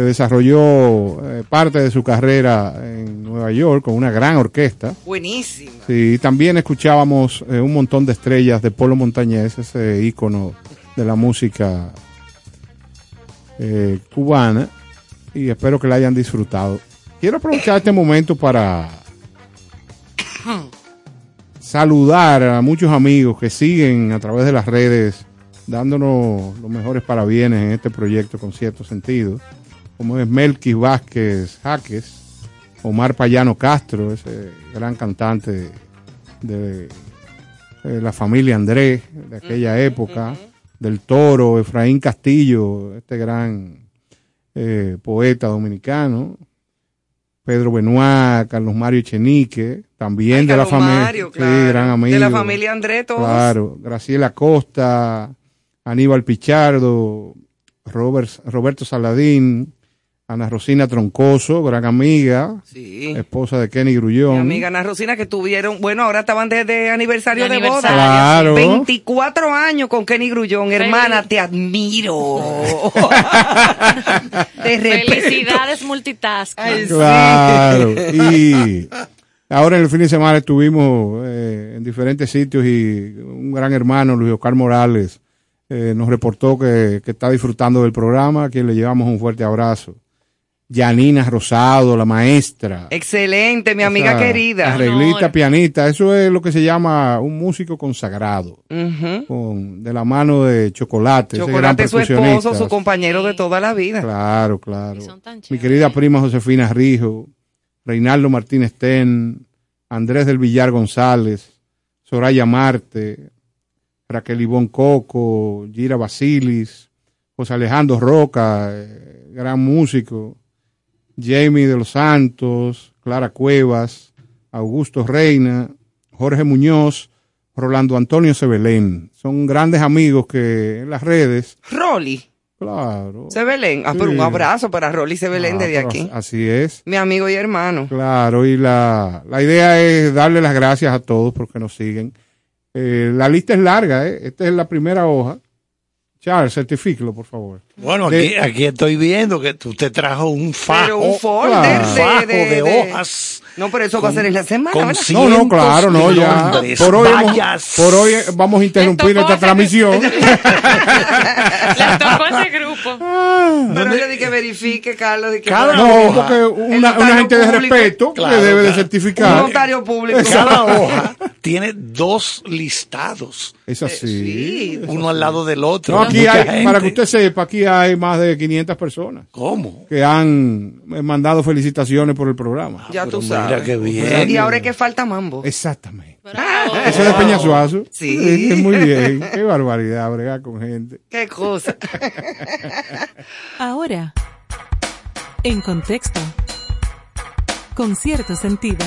que desarrolló eh, parte de su carrera en Nueva York con una gran orquesta. Buenísima. Sí, también escuchábamos eh, un montón de estrellas de Polo Montañés, ese ícono de la música eh, cubana, y espero que la hayan disfrutado. Quiero aprovechar este momento para saludar a muchos amigos que siguen a través de las redes dándonos los mejores parabienes en este proyecto con cierto sentido, como es Melquis Vázquez Jaques, Omar Payano Castro, ese gran cantante de, de la familia Andrés de aquella época, del Toro, Efraín Castillo, este gran eh, poeta dominicano, Pedro Benoit, Carlos Mario Chenique, también Ay, de la sí, gran amigo. De la familia Andrés, todos. Claro, Graciela Costa, Aníbal Pichardo, Robert, Roberto Saladín, Ana Rosina Troncoso, gran amiga, Sí. esposa de Kenny Grullón. Mi amiga Ana Rosina que tuvieron, bueno, ahora estaban de, de aniversario De de, boda. Claro. 24 años con Kenny Grullón. Hermana, te admiro. Felicidades multitask. Ay, sí. Claro. Y ahora en el fin de semana estuvimos eh, en diferentes sitios y un gran hermano, Luis Oscar Morales, eh, nos reportó que, que está disfrutando del programa, a quien le llevamos un fuerte abrazo. Yanina Rosado, la maestra. Excelente, mi amiga querida. Arreglista, Honor. pianista. Eso es lo que se llama un músico consagrado. Ujú. Con, de la mano de Chocolate. Chocolate, su esposo, su compañero de toda la vida. Claro, claro. Son tan Mi querida prima Josefina Rijo, Reinaldo Martínez Ten, Andrés del Villar González, Soraya Marte, Raquel Ivón Coco, Gira Basilis, José Alejandro Roca, eh, gran músico, Jamie de los Santos, Clara Cuevas, Augusto Reina, Jorge Muñoz, Rolando Antonio Sebelén. Son grandes amigos que en las redes, Rolly, claro. Sebelén. Ah, pero un abrazo para Rolly Sebelén Ah, desde aquí. Así es. Mi amigo y hermano. Claro, y la, la idea es darle las gracias a todos porque nos siguen. Eh, la lista es larga, ¿eh? Esta es la primera hoja. Charles, certifíquelo, por favor. Bueno, De- aquí, estoy viendo que usted trajo un fajo, Pero un folder claro. de, fajo de- de, de- hojas. No, pero eso va a ser en la semana, con. No, no, claro, no, ya. Por hoy, hemos- vallas. por hoy vamos a interrumpir esta transmisión. Les tocó ese grupo. Pero yo di que verifique, Carlos, de que Cada No, hoja. porque una, gente de respeto Claro, que debe de claro. un certificar. notario público. Cada hoja tiene dos listados, Es así. sí. uno al lado del otro. No, aquí hay, gente. para que usted sepa, aquí hay más de 500 personas ¿Cómo? que han eh, mandado felicitaciones por el programa. Ya tú Pero sabes. qué bien. Y ahora es que falta mambo. Exactamente. Bravo. Eso es de Peñasuazo. Sí. Es muy bien. Qué barbaridad, bregar con gente. Qué cosa. Ahora, en contexto, con cierto sentido.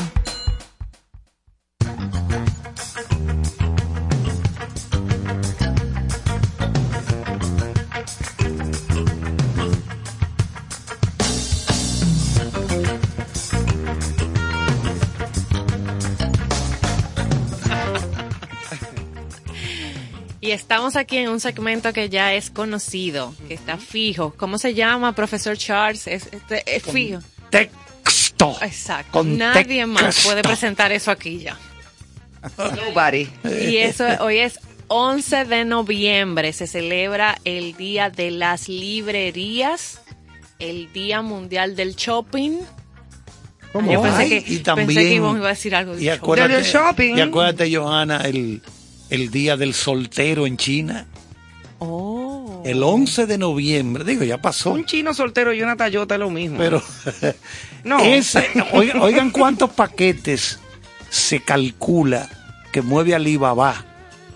Estamos aquí en un segmento que ya es conocido, que está fijo. ¿Cómo se llama, profesor Charles? Es, es fijo. Texto. Exacto. Con Nadie más puede presentar eso aquí ya. Nobody. Y eso hoy es 11 de noviembre. Se celebra el Día de las Librerías, el Día Mundial del Shopping. ¿Cómo? Yo pensé Ay, que, y pensé que iba a decir algo de Y shopping. acuérdate, Del shopping. y acuérdate, Johanna, el, el día del soltero en China. Oh. El 11 de noviembre, digo, ya pasó. Un chino soltero y una tallota es lo mismo. Pero no. ese, oigan, oigan cuántos paquetes se calcula que mueve Alibaba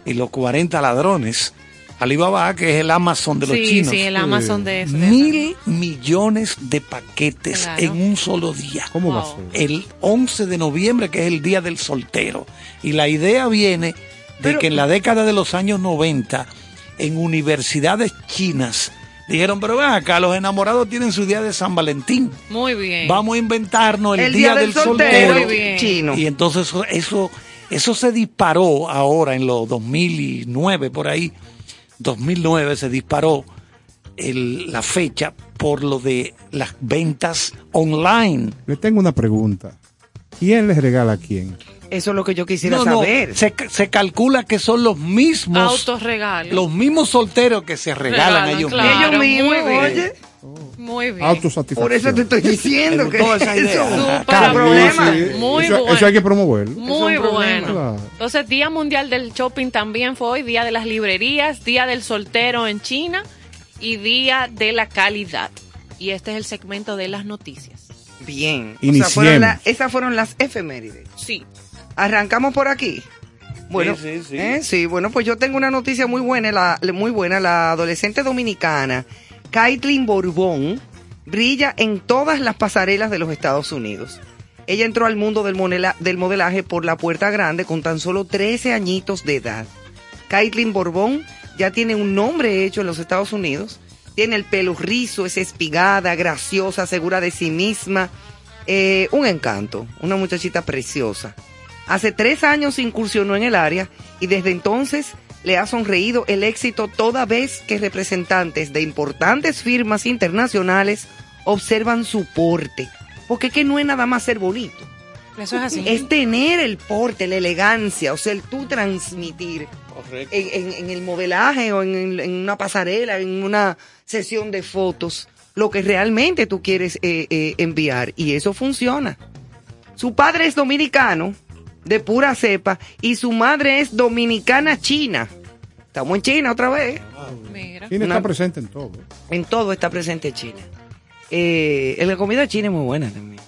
y los 40 ladrones Alibaba, que es el Amazon de los sí, chinos. sí, el Amazon de, Mil millones de paquetes Claro. en un solo día. ¿Cómo va a Wow. ser? El 11 de noviembre, que es el Día del Soltero. Y la idea viene de Pero- que en la década de los años 90, en universidades chinas, dijeron, pero ven acá, los enamorados tienen su día de San Valentín. Muy bien. Vamos a inventarnos el, El día, del soltero. Muy bien. chino. Y entonces eso, eso, eso se disparó ahora en los 2009, por ahí, 2009 se disparó el- la fecha por lo de las ventas online. Le tengo una pregunta. ¿Quién les regala a quién? Eso es lo que yo quisiera No, no, saber. se, se calcula que son los mismos, Autorregalo. los mismos solteros que se regalan Regalan, ellos claro. mismos. Ellos mismos, muy bien. oye. Muy bien. Autosatisfacción. Por eso te estoy diciendo que gustó esa idea. Claro, problema. Sí, Muy eso, bueno. eso hay que promoverlo. Muy Es bueno. Claro. Entonces, Día Mundial del Shopping también fue hoy, Día de las Librerías, Día del Soltero en China y Día de la Calidad. Y este es el segmento de las noticias. Bien. O sea, Iniciemos. fueron la- esas fueron las efemérides. Sí. Arrancamos por aquí. Bueno, Sí, sí, sí. ¿eh? Sí, bueno, pues yo tengo una noticia muy buena, la, muy buena. La adolescente dominicana, Caitlin Borbón, brilla en todas las pasarelas de los Estados Unidos. Ella entró al mundo del, monela- del modelaje por la puerta grande con tan solo 13 añitos de edad. Caitlin Borbón ya tiene un nombre hecho en los Estados Unidos. Tiene el pelo rizo, es espigada, graciosa, segura de sí misma. Eh, un encanto, una muchachita preciosa. Hace tres años incursionó en el área y desde entonces le ha sonreído el éxito toda vez que representantes de importantes firmas internacionales observan su porte. Porque es que no es nada más ser bonito, Eso es así. es tener el porte, la elegancia, o sea, el tú transmitir en, en- en el modelaje o en, en una pasarela, en una sesión de fotos, lo que realmente tú quieres eh, eh, enviar. Y eso funciona. Su padre es dominicano, de pura cepa, y su madre es dominicana china. Estamos en China otra vez. Mira. China Una- está presente en todo. En todo está presente China. Eh, la comida china es muy buena también.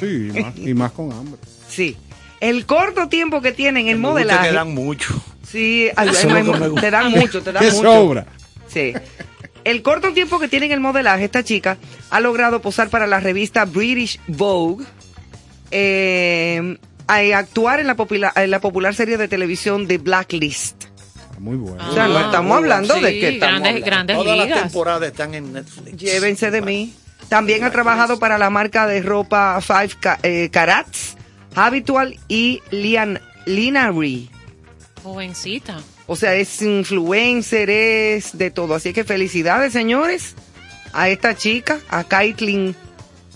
Sí, y más, y más con hambre. Sí. El corto tiempo que tienen el modelaje. que dan mucho. Sí, me gusta. te dan mucho, te dan ¿Qué mucho. sobra? Sí. El corto tiempo que tiene en el modelaje, esta chica ha logrado posar para la revista British Vogue, eh, a actuar en la, popular, en la popular serie de televisión The Blacklist. Muy bueno. O sea, no Ah, estamos hablando de sí, que estamos grandes, grandes Todas las temporadas están en Netflix. Llévense de mí. También ha trabajado para la marca de ropa Five eh, Carats, Habitual y Lian, Linary. Jovencita. O sea, es influencer, es de todo. Así que felicidades, señores, a esta chica, a Caitlin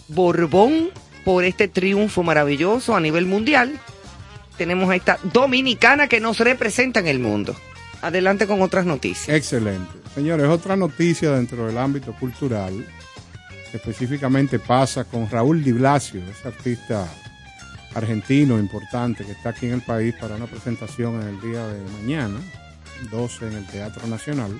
Borbón, por este triunfo maravilloso a nivel mundial. Tenemos a esta dominicana que nos representa en el mundo. Adelante con otras noticias. Excelente. Señores, otra noticia dentro del ámbito cultural, específicamente pasa con Raúl Di Blasio, ese artista argentino importante que está aquí en el país para una presentación en el día de mañana, 12 en el Teatro Nacional,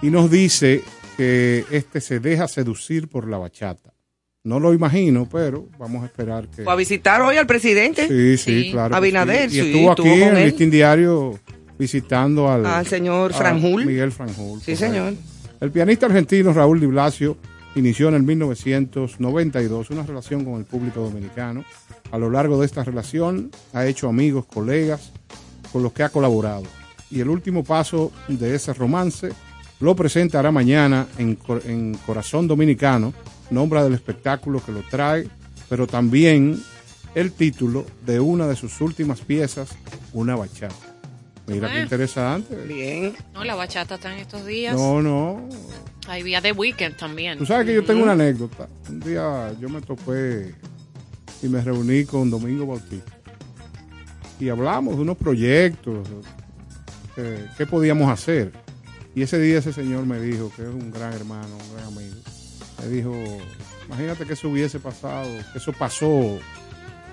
y nos dice que este se deja seducir por la bachata. No lo imagino, pero vamos a esperar que... Fue a visitar hoy al presidente, Sí, sí, Sí. claro. Abinader, sí. Y sí, estuvo aquí estuvo en el. Listín Diario visitando al, al señor Franjul. Miguel Franjul. Sí, señor. El pianista argentino Raúl Di Blasio inició en el 1992 una relación con el público dominicano. A lo largo de esta relación ha hecho amigos, colegas con los que ha colaborado. Y el último paso de ese romance lo presentará mañana en Corazón Dominicano, nombra del espectáculo que lo trae, pero también el título de una de sus últimas piezas, una bachata. Mira qué Ah. interesante. Bien. No, la bachata está en estos días. No, no, Hay día de weekend también. Tú sabes que yo tengo una anécdota. Un día yo me topé y me reuní con Domingo Bautista. Y hablamos de unos proyectos, eh, qué podíamos hacer. Y ese día ese señor me dijo, que es un gran hermano, un gran amigo, me dijo, imagínate que eso hubiese pasado, que eso pasó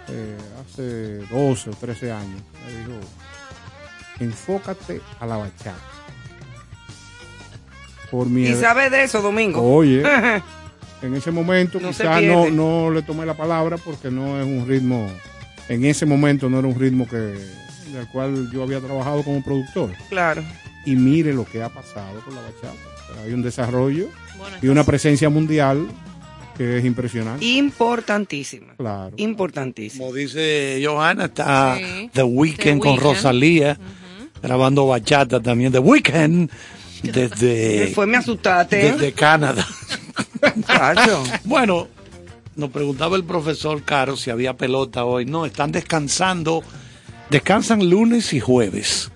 eh, hace 12 o 13 años. Me dijo, enfócate a la bachata. Por mi ¿Y edad- sabe de eso, Domingo? Oye, en ese momento No quizás no, no le tomé la palabra porque no es un ritmo, en ese momento no era un ritmo que del cual yo había trabajado como productor. Claro. y mire lo que ha pasado con la bachata. O sea, hay un desarrollo Bueno, y una presencia mundial que es impresionante. Importantísima. Claro. Importantísima. Como dice Johanna, está Sí. The Weeknd con. Rosalía, grabando bachata también. The Weeknd desde, Después me asustaste. desde Canadá. Bueno, nos preguntaba el profesor Caro si había pelota hoy. No, están descansando. Descansan lunes y jueves.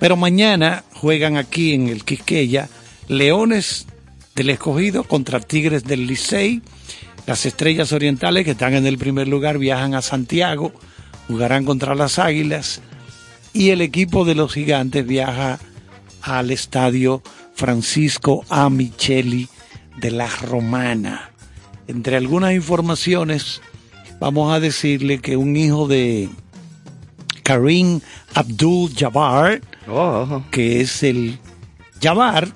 Pero mañana juegan aquí en el Quisqueya Leones del Escogido contra Tigres del Licey. Las Estrellas Orientales, que están en el primer lugar, viajan a Santiago, jugarán contra las Águilas. Y el equipo de los Gigantes viaja al estadio Francisco A. Micheli de la Romana. Entre algunas informaciones, vamos a decirle que un hijo de Karim Abdul Jabbar, Oh. que es el Jabbar,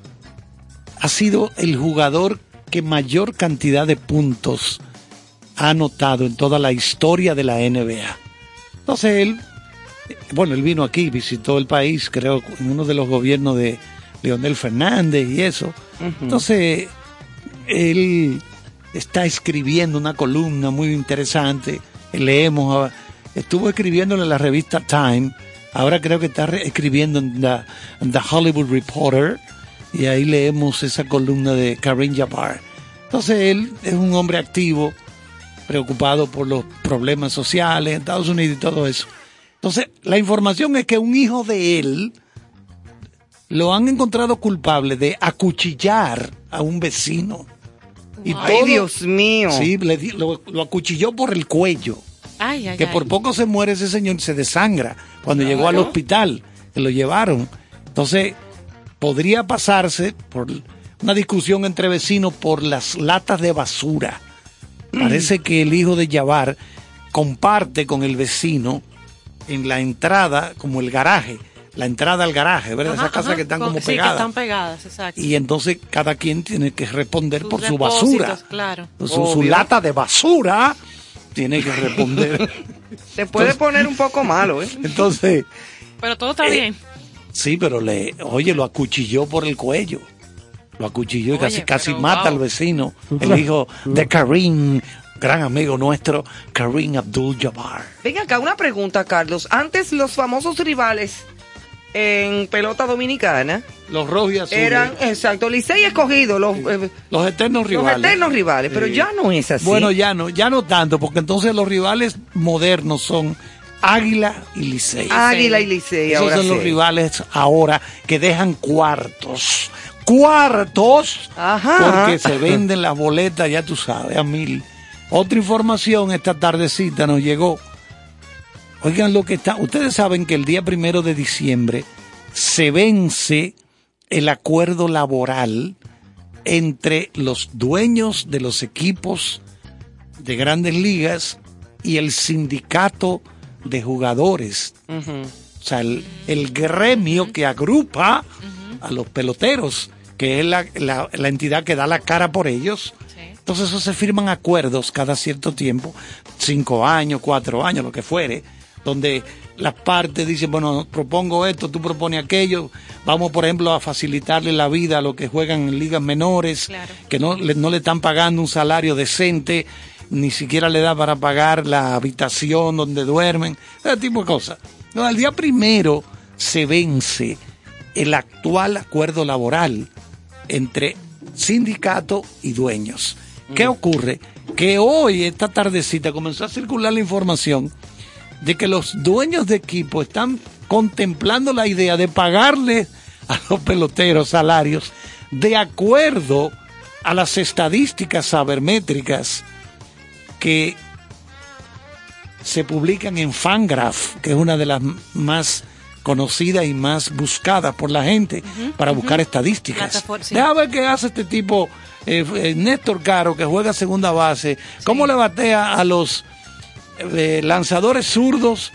ha sido el jugador que mayor cantidad de puntos ha anotado en toda la historia de la NBA. Entonces él, bueno, él vino aquí, visitó el país, creo, en uno de los gobiernos de Leonel Fernández y eso. Entonces, él está escribiendo una columna muy interesante. Leemos, ah, estuvo escribiéndole en la revista Time, ahora creo que está escribiendo en the, en The Hollywood Reporter, y ahí leemos esa columna de Karim Jabbar. Entonces, él es un hombre activo, preocupado por los problemas sociales en Estados Unidos y todo eso. Entonces, la información es que un hijo de él lo han encontrado culpable de acuchillar a un vecino. Y Ay, todo- Dios mío. Sí, le lo, lo acuchilló por el cuello. Ay, ay, Que ay. por poco se muere ese señor y se desangra cuando llegó al hospital, que lo llevaron. Entonces, podría pasarse por una discusión entre vecinos por las latas de basura. Parece que el hijo de Yavar comparte con el vecino en la entrada, como el garaje, la entrada al garaje, ¿verdad? Ajá, Esas casas ajá, que están como Sí, que pegadas. están pegadas, exacto. Y entonces cada quien tiene que responder Sus por su basura. claro. Su, lata de basura tiene que responder. Se puede poner un poco malo, ¿eh? Entonces, Pero todo está bien. Sí, pero le, oye, lo acuchilló por el cuello. Lo acuchilló y Oye, casi, casi pero mata wow. al vecino, el hijo de Karim, gran amigo nuestro, Karim Abdul Jabbar. Venga acá, una pregunta, Carlos. Antes los famosos rivales en pelota dominicana Los rojos y azules. eran, exacto, Licey y escogido, los, eh, los eternos los rivales. eternos rivales, pero Sí. ya no es así. Bueno, ya no, ya no tanto, porque entonces los rivales modernos son Águila y Licey. Águila y Licey, Esos ahora son los rivales ahora que dejan cuartos. Cuartos. Ajá. Porque se venden las boletas, ya tú sabes, a mil. Otra información esta tardecita nos llegó. Oigan lo que está. Ustedes saben que el día primero de diciembre se vence el acuerdo laboral entre los dueños de los equipos de grandes ligas y el sindicato de jugadores. O sea, el, el gremio que agrupa a los peloteros, que es la, la- la entidad que da la cara por ellos. Entonces, eso se firman acuerdos cada cierto tiempo, cinco años, cuatro años, lo que fuere, donde las partes dicen, bueno, propongo esto, tú propones aquello, vamos, por ejemplo, a facilitarle la vida a los que juegan en ligas menores, Claro. que no le, no le están pagando un salario decente, ni siquiera le da para pagar la habitación donde duermen, ese tipo de cosas. No, el día primero se vence el actual acuerdo laboral entre sindicato y dueños. ¿Qué ocurre? Que hoy, esta tardecita, comenzó a circular la información de que los dueños de equipo están contemplando la idea de pagarle a los peloteros salarios de acuerdo a las estadísticas sabermétricas que se publican en Fangraph, que es una de las más conocidas y más buscadas por la gente para buscar estadísticas. Sí. Deja ver qué hace este tipo, eh, eh, Néstor Caro, que juega segunda base, cómo le batea a los eh, lanzadores zurdos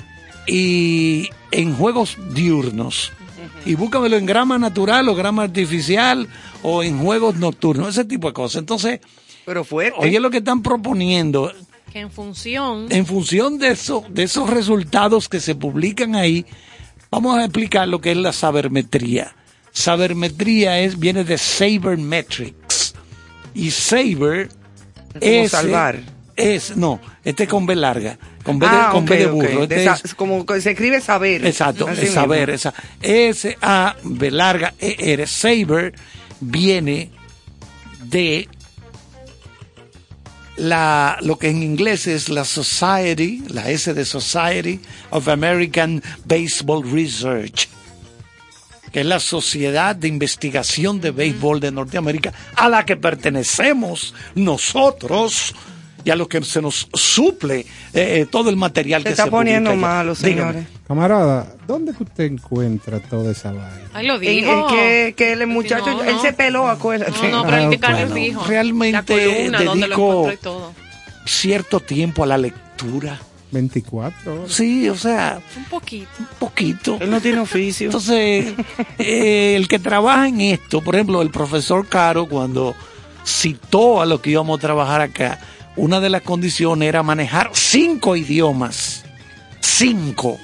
y en juegos diurnos. Y búscamelo en grama natural o grama artificial o en juegos nocturnos, ese tipo de cosas. Entonces, Pero fuerte. oye lo que están proponiendo, Que en función. en función de, eso, de esos resultados que se publican ahí, vamos a explicar lo que es la sabermetría. Sabermetría es, viene de Sabermetrics. Y Saber es. salvar. Es, no, este con B larga. Con B de, Ah, con ok, B de burro. Este sa- es- como que se escribe saber. Exacto, es saber, esa S A B larga E R Saber viene de la lo que en inglés es la Society, la S de Society of American Baseball Research, que es la Sociedad de Investigación de Béisbol de Norteamérica a la que pertenecemos nosotros y a lo que se nos suple eh, eh, todo el material Se que está se publica poniendo allá. malo, Dígame. señores. Camarada, ¿dónde que usted encuentra toda esa vaina? Ay, lo dijo. que, que el muchacho, No, él no. se peló, acuérdate. No, no, pero el Ah, Carlos bueno. dijo. Realmente columna, dedico- todo. cierto tiempo a la lectura. 24 horas. Sí, o sea, Un poquito. un poquito. Él no tiene oficio. Entonces, eh, el que trabaja en esto, por ejemplo, el profesor Caro, cuando citó a lo que íbamos a trabajar acá, una de las condiciones era manejar cinco idiomas. Cinco.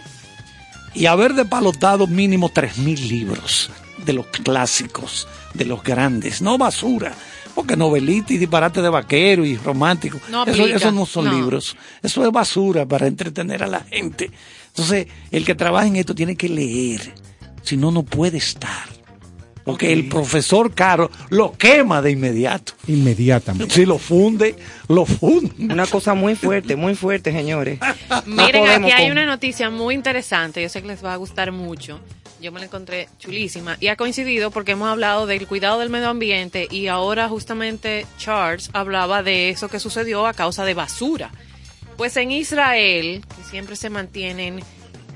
Y haber despalotado mínimo tres mil libros de los clásicos, de los grandes, no basura. Porque novelita y disparate de vaquero y romántico, No eso, eso no son no. libros, eso es basura para entretener a la gente. Entonces, el que trabaja en esto tiene que leer, si no, no puede estar. Porque el profesor Caro lo quema de inmediato. Inmediatamente. Si lo funde, lo funde. Una cosa muy fuerte, muy fuerte, señores. Miren, aquí hay con- una noticia muy interesante. Yo sé que les va a gustar mucho. Yo me la encontré chulísima. Y ha coincidido porque hemos hablado del cuidado del medio ambiente y ahora justamente Charles hablaba de eso que sucedió a causa de basura. Pues en Israel, que siempre se mantienen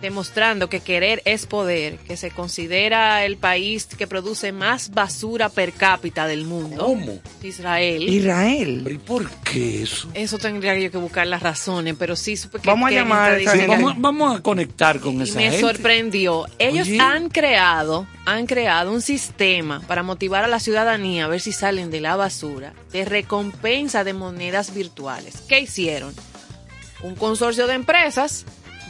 demostrando que querer es poder, que se considera el país que produce más basura per cápita del mundo. ¿Cómo? Israel. Israel. ¿Pero y por qué eso? Eso tendría yo que buscar las razones, pero sí supe que Vamos a llamar Sí, vamos, vamos a conectar con y esa me gente. sorprendió. Ellos Oye. han creado, han creado un sistema para motivar a la ciudadanía a ver si salen de la basura, de recompensa de monedas virtuales. ¿Qué hicieron? Un consorcio de empresas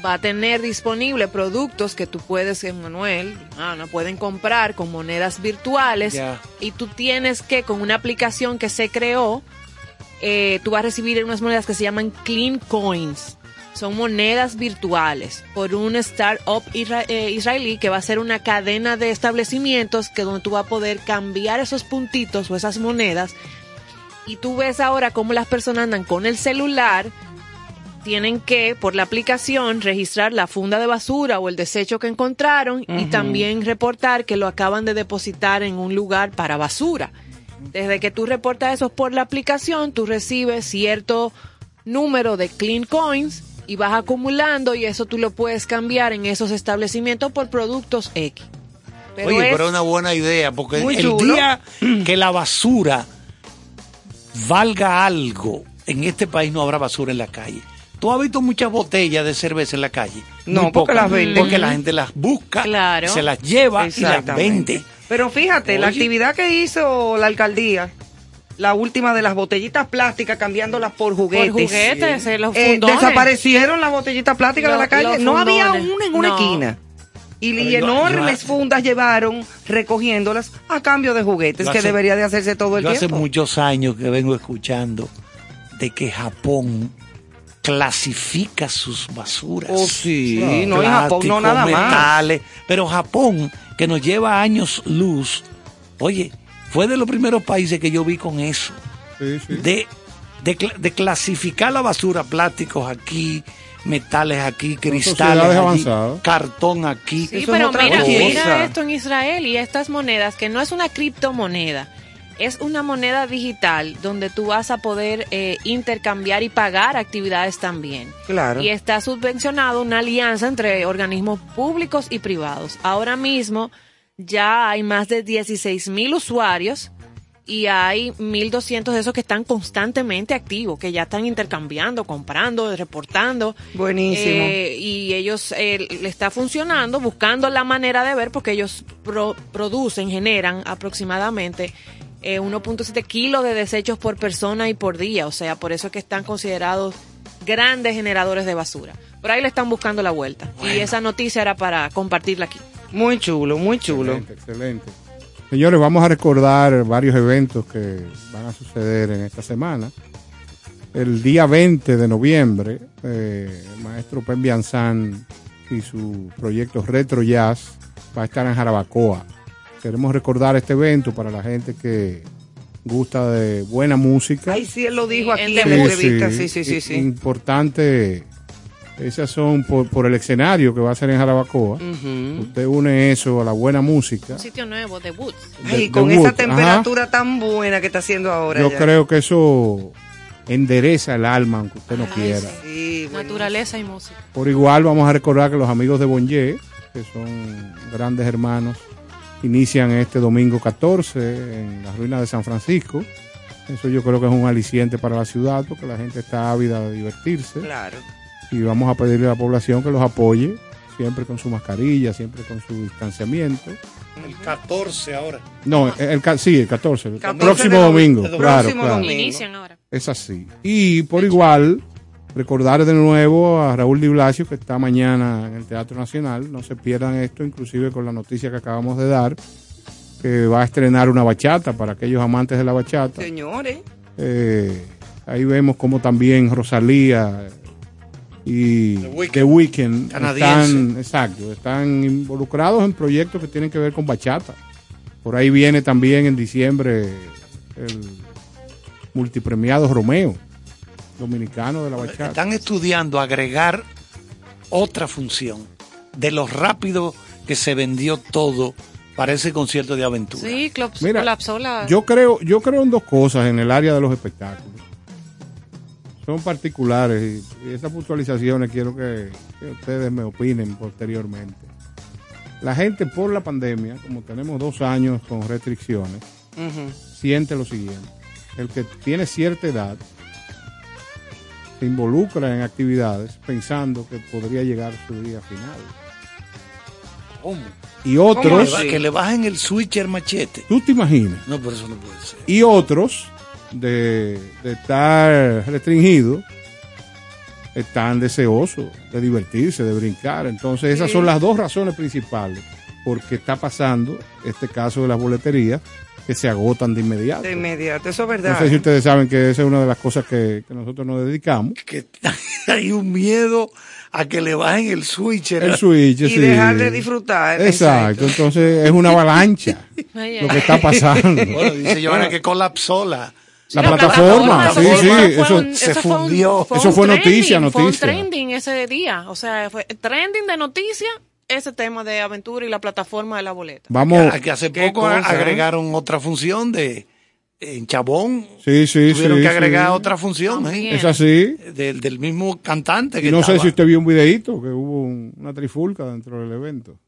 va a tener disponible productos que tú puedes, Manuel, ah, no pueden comprar con monedas virtuales y tú tienes que con una aplicación que se creó eh, tú vas a recibir unas monedas que se llaman Clean Coins. Son monedas virtuales por un startup isra- eh, israelí que va a ser una cadena de establecimientos que donde tú vas a poder cambiar esos puntitos o esas monedas. Y tú ves ahora cómo las personas andan con el celular, tienen que, por la aplicación, registrar la funda de basura o el desecho que encontraron y también reportar que lo acaban de depositar en un lugar para basura. Desde que tú reportas eso por la aplicación, tú recibes cierto número de clean coins y vas acumulando y eso tú lo puedes cambiar en esos establecimientos por productos X. Pero Oye, es- pero es una buena idea, porque el día que la basura valga algo, en este país no habrá basura en la calle. ¿Tú has visto muchas botellas de cerveza en la calle? No, Muy porque pocas, las venden. Porque la gente las busca, Claro. se las lleva y las vende. Pero fíjate, la actividad que hizo la alcaldía, la última de las botellitas plásticas, cambiándolas por juguetes. por juguetes, eh, los Eh, desaparecieron las botellitas plásticas de la calle. No había una en una No. esquina. Y, enormes yo- fundas llevaron recogiéndolas a cambio de juguetes, que hace- debería de hacerse todo el Yo hace tiempo. muchos años que vengo escuchando de que Japón clasifica sus basuras. Oh, sí, no, en Japón no Plásticos, nada más. metales. Pero Japón, que nos lleva años luz, oye, fue de los primeros países que yo vi con eso. Sí, sí. De, de, cla- de clasificar la basura, plásticos aquí, metales aquí, cristales allí, cartón aquí. Sí, Eso pero es otra mira, cosa. mira esto en Israel y estas monedas, que no es una criptomoneda, es una moneda digital donde tú vas a poder eh, intercambiar y pagar actividades también. Claro. Y está subvencionado una alianza entre organismos públicos y privados. Ahora mismo ya hay más de 16 mil usuarios y hay 1.200 de esos que están constantemente activos, que ya están intercambiando, comprando, reportando. Buenísimo. Eh, y ellos eh, le está funcionando, buscando la manera de ver, porque ellos pro- producen, generan aproximadamente eh, 1.7 kilos de desechos por persona y por día. O sea, por eso es que están considerados grandes generadores de basura. Por ahí le están buscando la vuelta. Y esa noticia era para compartirla aquí. Muy chulo, muy chulo. Excelente, excelente. Señores, vamos a recordar varios eventos que van a suceder en esta semana. El día 20 de noviembre, eh, el maestro Pen Bianzán y su proyecto Retro Jazz va a estar en Jarabacoa. Queremos recordar este evento para la gente que gusta de buena música. Ay, sí, él lo dijo Sí, aquí en en la entrevista. Sí, sí, sí, sí. Importante. Esas son por, por el escenario que va a ser en Jarabacoa. Usted une eso a la buena música. Un sitio nuevo, debut. Ay, de con Wood, esa ajá. temperatura tan buena que está haciendo ahora. Yo ya. creo que eso endereza el alma, aunque usted no Ay, quiera. Sí, bueno. Naturaleza y música. Por igual vamos a recordar que los amigos de Bonje, que son grandes hermanos, inician este domingo 14 en las ruinas de San Francisco. Eso yo creo que es un aliciente para la ciudad porque la gente está ávida de divertirse. Claro. Y vamos a pedirle a la población que los apoye, siempre con su mascarilla, siempre con su distanciamiento. El 14 ahora. No, el, ca- sí, el 14, el 14 próximo domingo, próximo claro, claro. domingo. Inician ahora. Es así. Y por igual, recordar de nuevo a Raúl Di Blasio, que está mañana en el Teatro Nacional. No se pierdan esto, inclusive con la noticia que acabamos de dar, que va a estrenar una bachata para aquellos amantes de la bachata. Señores. Eh, ahí vemos como también Rosalía y The Weeknd. The Weeknd Canadiense. están, exacto, están involucrados en proyectos que tienen que ver con bachata. Por ahí viene también en diciembre el multipremiado Romeo, dominicano de la bachata. Están estudiando agregar otra función de lo rápido que se vendió todo para ese concierto de aventura. Sí, clops- Mira, colapsó la... Yo creo, yo creo en dos cosas en el área de los espectáculos. Son particulares y, y esas puntualizaciones quiero que, que ustedes me opinen posteriormente. La gente por la pandemia, como tenemos dos años con restricciones, siente lo siguiente. El que tiene cierta edad se involucra en actividades pensando que podría llegar su día final. ¿Cómo? Y ¿Cómo otros? Que le bajen el switcher machete. tú te imaginas, No, pero eso no puede ser. y otros de, de estar restringidos están deseosos de divertirse, de brincar. Entonces esas son las dos razones principales porque está pasando este caso de las boleterías que se agotan de inmediato. De inmediato, eso es No verdad. sé si ustedes saben que esa es una de las cosas que, que nosotros nos dedicamos. Que hay un miedo a que le bajen el switcher. El switch, y sí. dejar de disfrutar. Exacto, entonces es una avalancha lo que está pasando. Bueno, dice Giovanna que colapsó la. La Sí, plataforma, sí, plataforma sí, fue eso un- se fue un- fundió. un Eso fue noticia, trending, Fue un noticia. trending ese día. O sea, fue trending de noticias ese tema de aventura y la plataforma de la boleta. Vamos, Que, que hace ¿Qué poco cosa, eh? agregaron otra función de. En Chabón sí, sí, tuvieron sí, que sí. agregar otra función. ¿eh? Es así. del, del mismo cantante que Y no sé si usted vio un videíto que hubo un- una trifulca dentro del evento.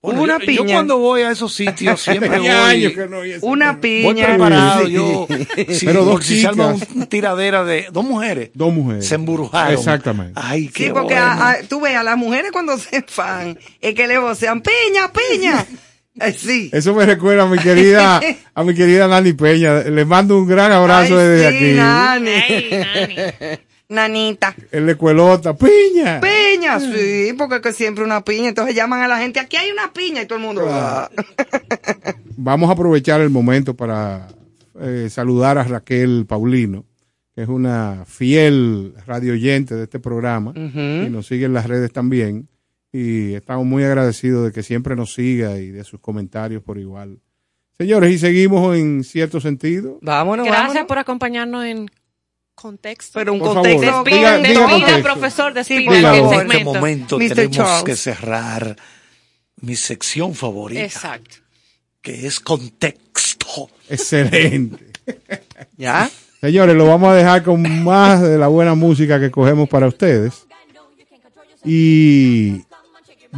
Bueno, una yo, yo piña. cuando voy a esos sitios siempre voy, años que no Una tema. voy piña. preparado. Sí. Yo, si, Pero dos si se una tiradera de dos mujeres, Dos mujeres. se embrujaron. Exactamente. Ay, qué Sí, porque bueno. a- a- tú ves, a las mujeres cuando se fan, es que le vocean, piña, piña. Eh, sí. Eso me recuerda a mi querida, a mi querida Nani Peña. Le mando un gran abrazo Ay, desde sí, aquí. Nani. Ay, Nani. Nanita. El de Cuelota, piña. Piña, sí, porque es que siempre una piña. Entonces llaman a la gente, aquí hay una piña y todo el mundo. "Ah". Vamos a aprovechar el momento para eh, saludar a Raquel Paulino, que es una fiel radio oyente de este programa y nos sigue en las redes también. Y estamos muy agradecidos de que siempre nos siga y de sus comentarios por igual. Señores, y seguimos en cierto sentido. Vámonos, Gracias vámonos. por acompañarnos en contexto. Pero un Por contexto. favor, Despide, diga- diga despide, contexto. profesor, el favor. En este momento Mr. tenemos Charles. que cerrar mi sección favorita, Exacto. que es contexto. Excelente. ¿Ya? Señores, lo vamos a dejar con más de la buena música que cogemos para ustedes. Y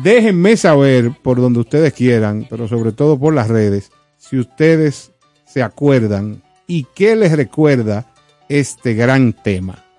déjenme saber por donde ustedes quieran, pero sobre todo por las redes, si ustedes se acuerdan y qué les recuerda este gran tema.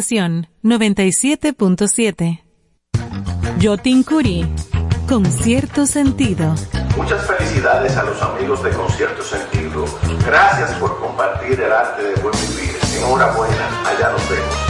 Estación 97.7. Yotin Curi. Con cierto sentido. Muchas felicidades a los amigos de Concierto Sentido. Gracias por compartir el arte de buen vivir. Enhorabuena, allá nos vemos.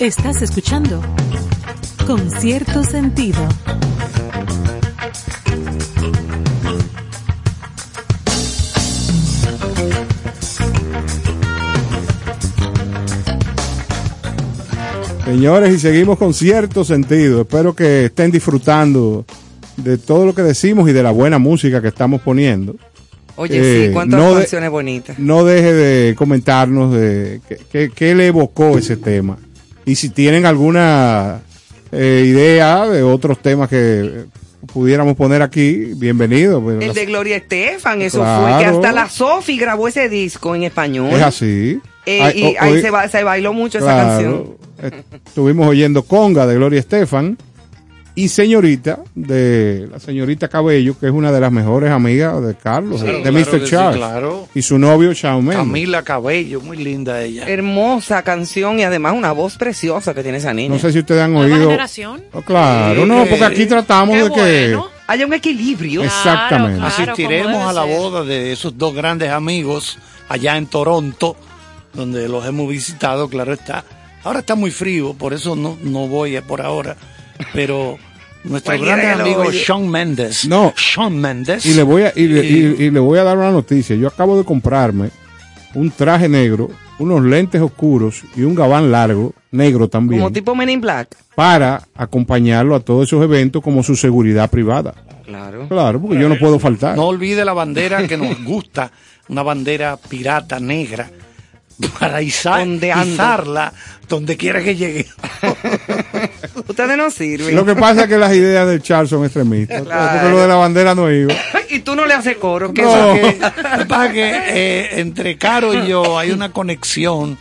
Estás escuchando Con cierto sentido. Señores, y seguimos con cierto sentido. Espero que estén disfrutando de todo lo que decimos y de la buena música que estamos poniendo. Oye, Eh, sí, cuántas no de- canciones bonitas. No deje de comentarnos de qué le evocó ese tema. Y si tienen alguna eh, idea de otros temas que pudiéramos poner aquí, bienvenido. pues, El de Gloria Estefan, eso Claro. fue que hasta la Sofi grabó ese disco en español. es así. Eh, Ay, y ahí se, ba- se bailó mucho esa canción. Estuvimos oyendo Conga de Gloria Estefan y Señorita de la señorita Cabello, que es una de las mejores amigas de Carlos, de claro Mr. sí, Charles. claro. Y su novio Shawn Mendes. Camila Cabello, muy linda ella. Hermosa canción y además una voz preciosa que tiene esa niña. No sé si ustedes han oído. generación? Oh, claro, Sí, no, que- porque aquí tratamos de que. bueno. Hay un equilibrio. Exactamente. Claro, Asistiremos a la boda de esos dos grandes amigos allá en Toronto, donde los hemos visitado, claro está. Ahora está muy frío, por eso no, no voy por ahora. Pero nuestro Cualquiera gran amigo oye. Sean Mendes. No. Sean Mendes. Y le voy a, y, le- Y- y- y le voy a dar una noticia. Yo acabo de comprarme un traje negro, unos lentes oscuros y un gabán largo, negro también, Como tipo Men in Black. para acompañarlo a todos esos eventos como su seguridad privada. Claro. Claro, porque yo no puedo faltar. No olvide la bandera que nos gusta, una bandera pirata negra, para izar- izarla donde quiera que llegue. Ustedes no sirven. Lo que pasa es que las ideas de Charles son extremistas. Claro. Porque lo de la bandera no iba. y tú no le haces coro. ¿qué No. que pasa es que eh, entre Caro y yo hay una conexión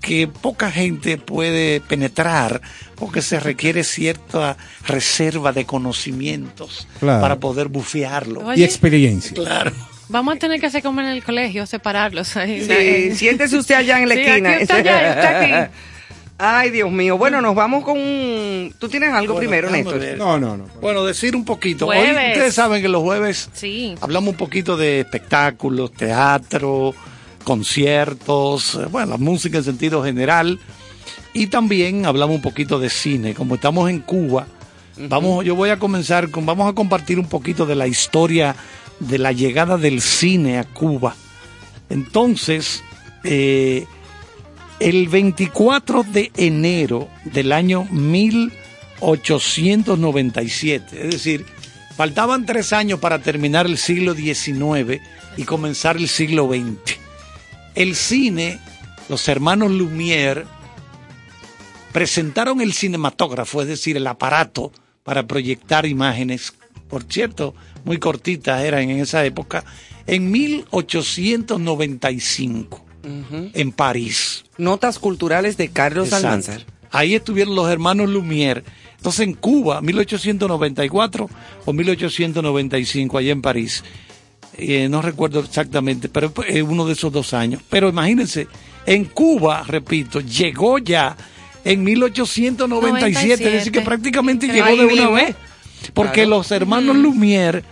que poca gente puede penetrar porque se requiere cierta reserva de conocimientos Claro. para poder bufearlo. Oye. Y experiencia. Claro. Vamos a tener que hacer como en el colegio, separarlos. ahí. Sí, siéntese usted allá en la Sí, esquina. aquí está allá, está aquí. Ay, Dios mío. Bueno, nos vamos con un... ¿Tú tienes algo Bueno, primero, Néstor? ver. No, no, no. Bueno, decir un poquito. Hoy ustedes saben que los jueves Sí. hablamos un poquito de espectáculos, teatro, conciertos, eh, bueno, la música en sentido general. Y también hablamos un poquito de cine. Como estamos en Cuba, vamos, yo voy a comenzar con, vamos a compartir un poquito de la historia de la llegada del cine a Cuba. Entonces, eh, el 24 de enero del año 1897, es decir, faltaban tres años para terminar el siglo XIX y comenzar el siglo XX. El cine, los hermanos Lumière, presentaron el cinematógrafo, es decir, el aparato para proyectar imágenes, por cierto, muy cortitas eran en esa época, en 1895, en París. Notas culturales de Carlos Exacto. Almanzar. Ahí estuvieron los hermanos Lumière. Entonces en Cuba, 1894 o 1895, allá en París. Eh, no recuerdo exactamente, pero es uno de esos dos años. Pero imagínense, en Cuba, repito, llegó ya en 1897, es decir, que prácticamente llegó de una vez. Porque Claro. los hermanos Lumière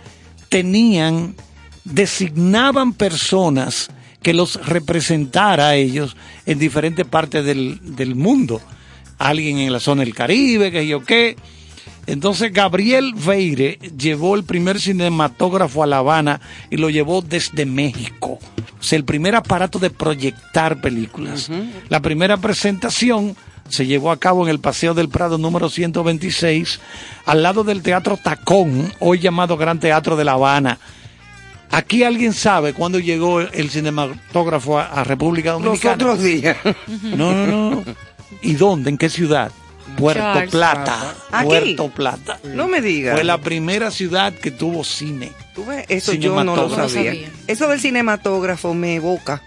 tenían, designaban personas que los representara a ellos en diferentes partes del, del mundo. Alguien en la zona del Caribe, que yo qué. Entonces Gabriel Veire llevó el primer cinematógrafo a La Habana y lo llevó desde México. O sea, el primer aparato de proyectar películas. La primera presentación se llevó a cabo en el Paseo del Prado número 126, al lado del Teatro Tacón, hoy llamado Gran Teatro de La Habana. Aquí alguien sabe cuándo llegó el cinematógrafo a, a República Los Dominicana. otros días. No, no, no. ¿Y dónde? ¿En qué ciudad? Puerto Charles. Plata. ¿Aquí? Puerto Plata. No me digas. Fue la primera ciudad que tuvo cine. ¿Tú ves? Eso yo no lo sabía. Eso del cinematógrafo me evoca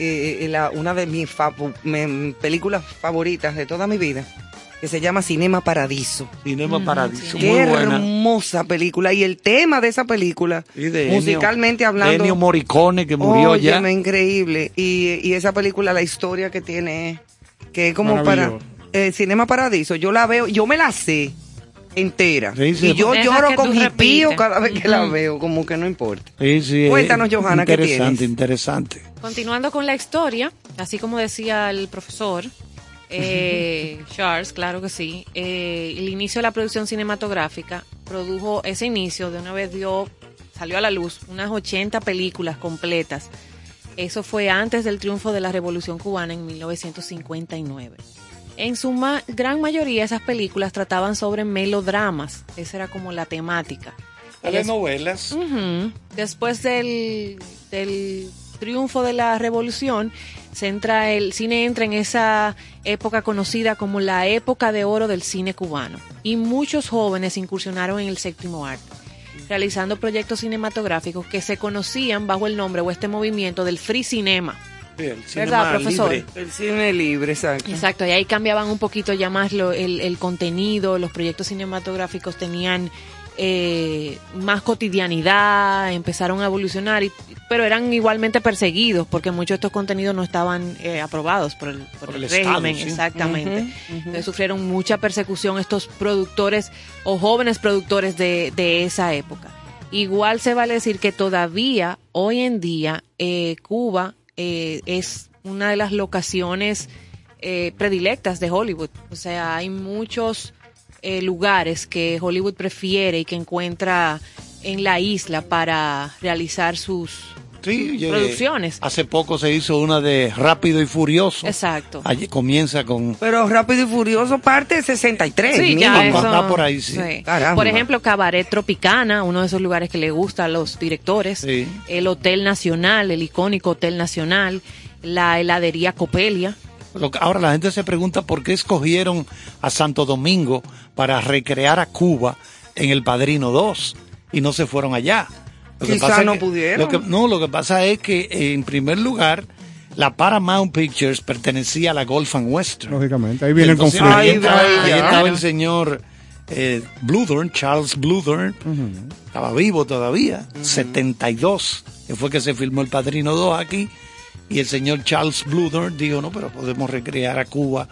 eh, eh, la- una de mis me- películas favoritas de toda mi vida, que se llama Cinema Paradiso. Cinema Paradiso. Qué Muy buena. hermosa película. Y el tema de esa película, Y de musicalmente Ennio- hablando. Ennio Morricone, que murió ya. Increíble. Y, y esa película, la historia que tiene, que es como para eh, Cinema Paradiso, yo la veo, yo me la sé entera. Sí, sí. y yo Deja lloro con tú mi pío repites. cada vez que la veo, como que no importa. Sí, sí, es Cuéntanos, Johanna, ¿qué Interesante, tienes? interesante. Continuando con la historia, así como decía el profesor eh, Charles, claro que sí, eh, el inicio de la producción cinematográfica produjo ese inicio, de una vez dio, salió a la luz unas 80 películas completas. Eso fue antes del triunfo de la Revolución Cubana en 1959. En su ma- gran mayoría esas películas trataban sobre melodramas, esa era como la temática. Telenovelas. Después del, del triunfo de la revolución, se entra el cine entra en esa época conocida como la época de oro del cine cubano. Y muchos jóvenes incursionaron en el séptimo arte, realizando proyectos cinematográficos que se conocían bajo el nombre o este movimiento del free cinema. Sí, el ¿Verdad, cinema profesor? libre. El cine libre, exacto. Exacto, y ahí cambiaban un poquito ya más lo- el, el contenido, los proyectos cinematográficos tenían eh, más cotidianidad, empezaron a evolucionar, y- pero eran igualmente perseguidos porque muchos de estos contenidos no estaban eh, aprobados por el, por Por el el Estado, régimen, sí. exactamente. Entonces sufrieron mucha persecución estos productores o jóvenes productores de, de esa época. Igual se vale decir que todavía, hoy en día, eh, Cuba eh, es una de las locaciones eh, predilectas de Hollywood. O sea, hay muchos eh, lugares que Hollywood prefiere y que encuentra en la isla para realizar sus Sí, producciones. Hace poco se hizo una de Rápido y Furioso. Exacto. Allí comienza con... Pero Rápido y Furioso parte de 63. Sí, ya eso- va por ahí, sí. Por ejemplo, Cabaret Tropicana, uno de esos lugares que le gusta a los directores. Sí. El Hotel Nacional, el icónico Hotel Nacional. La heladería Copelia. Ahora la gente se pregunta por qué escogieron a Santo Domingo para recrear a Cuba en El Padrino 2 y no se fueron allá. Lo que Quizá pasa es no que- pudieron. lo que- no, lo que pasa es que en primer lugar la Paramount Pictures pertenecía a la Golf and Western. Lógicamente, ahí viene el Entonces, conflicto. Ahí, estaba, ahí el señor eh, Bluthorn, Charles Bluthorn, estaba vivo todavía, 72, que fue que se filmó El Padrino 2 aquí, y el señor Charles Bluthorn dijo, no, pero podemos recrear a Cuba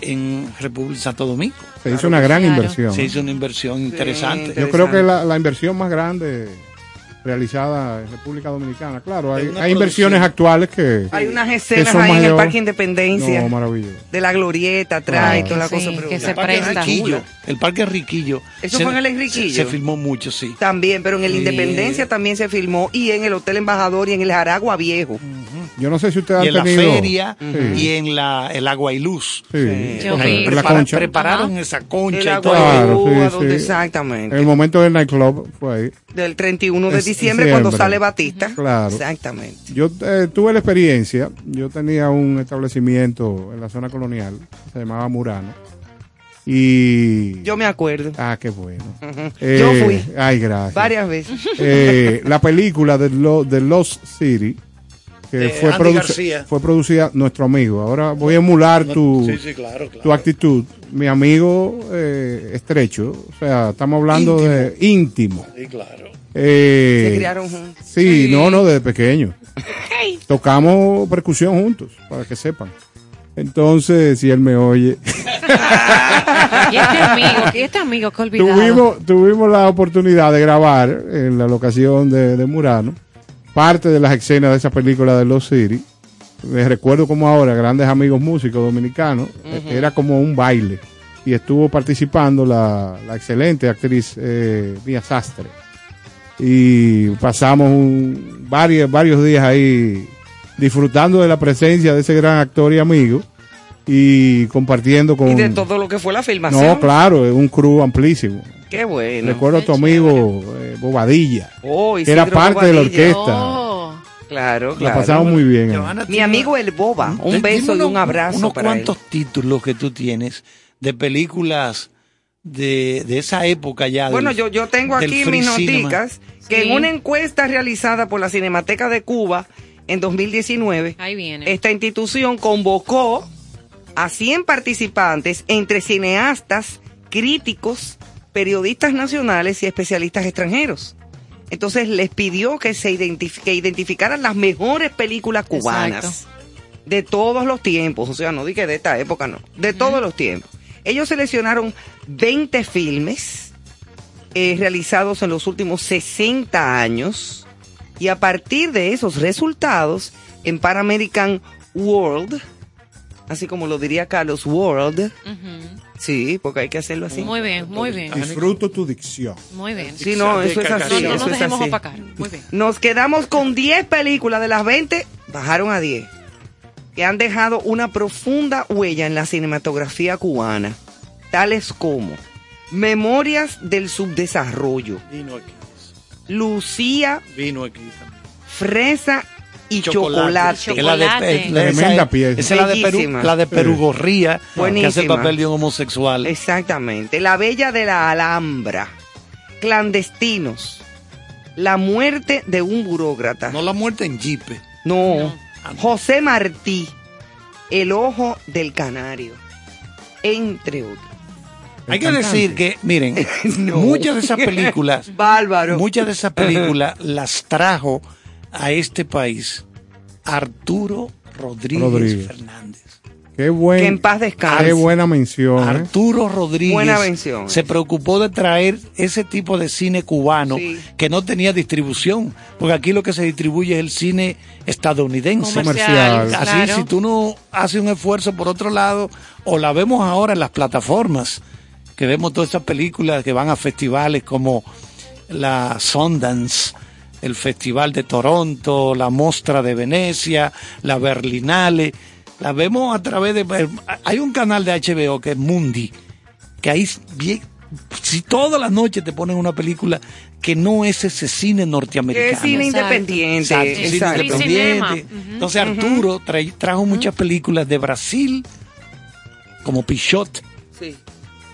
en República Santo Domingo. Se hizo una gran Claro. inversión. Se hizo una inversión interesante. Yo creo que la, la inversión más grande realizada en República Dominicana. Claro, hay, inversiones actuales que. Hay unas escenas ahí en el Parque Independencia. No, maravilloso. de la glorieta atrás y toda la Sí, cosa. que pero- se el parque presta. Riquillo, el parque Riquillo. ¿Eso se- fue en el Riquillo? Se, se filmó mucho, sí. También, pero en el Sí. Independencia también se filmó y en el Hotel Embajador y en el Jaragua Viejo. Yo no sé si usted ha Y en la feria Sí. y en la el agua y luz. Sí, en la concha. Prepararon esa concha El y todo. Claro, sí, donde sí. exactamente. En el momento del nightclub fue ahí. Del 31 de diciembre, cuando sale Batista. Claro. Exactamente. Yo eh, tuve la experiencia. Yo tenía un establecimiento en la zona colonial. Se llamaba Murano. Y. Yo me acuerdo. Ah, qué bueno. Ujú. Eh, Yo fui Ay, gracias. varias veces. Eh, la película de, Lo- de Lost City, que De fue, García. fue producida nuestro amigo. Ahora voy a emular tu, Sí, sí, claro, claro. tu actitud. Mi amigo eh, estrecho, o sea, estamos hablando de íntimo. Sí, claro. Eh, Se criaron juntos. Sí, no, no, desde pequeño. Tocamos percusión juntos, para que sepan. Entonces, si él me oye, Y este amigo, y este amigo que olvidado. tuvimos, tuvimos la oportunidad de grabar en la locación de, de Murano parte de las escenas de esa película de Los City. Me recuerdo como ahora, grandes amigos músicos dominicanos, era como un baile. Y estuvo participando la, la excelente actriz eh, Mía Sastre. Y pasamos un- varios, varios días ahí disfrutando de la presencia de ese gran actor y amigo y compartiendo con... Y de todo lo que fue la filmación. No, claro, es un crew amplísimo. Qué bueno. Recuerdo a tu amigo eh, Bobadilla, Oh, que era parte de la Bobadilla. orquesta. Oh, Claro, La claro. pasamos muy bien. Johanna, Mi amigo el Boba. Un Dime beso y un abrazo Unos para él. cuantos títulos que tú tienes de películas de, de esa época ya. Bueno, del- yo, yo tengo aquí mis cinema. noticas que Sí. en una encuesta realizada por la Cinemateca de Cuba en 2019, ahí viene. esta institución convocó a 100 participantes entre cineastas, críticos, periodistas nacionales y especialistas extranjeros. Entonces les pidió que se identif- que identificaran las mejores películas cubanas Exacto. de todos los tiempos, o sea, no dije de esta época, no, de todos los tiempos. Ellos seleccionaron 20 filmes eh, realizados en los últimos 60 años y a partir de esos resultados en Pan American World, así como lo diría Carlos World, sí, porque hay que hacerlo así. Muy bien, muy bien. Disfruto tu dicción. Muy bien. Sí, no, eso es así. no nos dejemos opacar. Muy bien. Nos quedamos con 10 películas de las 20, bajaron a 10, que han dejado una profunda huella en la cinematografía cubana, tales como Memorias del Subdesarrollo, Vino aquí. Lucía, Vino aquí también. Fresa y Chocolate. Que es la de, Chocolate. la- esa Tremenda es- pieza. Esa es la de Perú, la de Perugorría, que hace el papel de un homosexual. Exactamente. La Bella de la Alhambra, Clandestinos, La muerte de un burócrata. No la muerte en Jipe. No. José Martí, El ojo del canario, entre otros. Hay que cantante. decir que, miren, No. muchas de esas películas, Bárbaro. muchas de esas películas las trajo a este país Arturo Rodríguez, Rodríguez. Fernández. Qué, buen, Que en paz descanse. qué buena mención. ¿eh? Arturo Rodríguez Buena mención. se preocupó de traer ese tipo de cine cubano Sí. que no tenía distribución, porque aquí lo que se distribuye es el cine estadounidense. Comercial. Así, claro. si tú no haces un esfuerzo por otro lado, o la vemos ahora en las plataformas, que vemos todas esas películas que van a festivales como la Sundance, el Festival de Toronto, la Mostra de Venecia, la Berlinale. La vemos a través de... Hay un canal de HBO que es Mundi, que ahí si toda la noche te ponen una película que no es ese cine norteamericano. Que es cine independiente. Exacto, cine independiente. Entonces Arturo trae- trajo muchas películas de Brasil, como Pichot, Sí.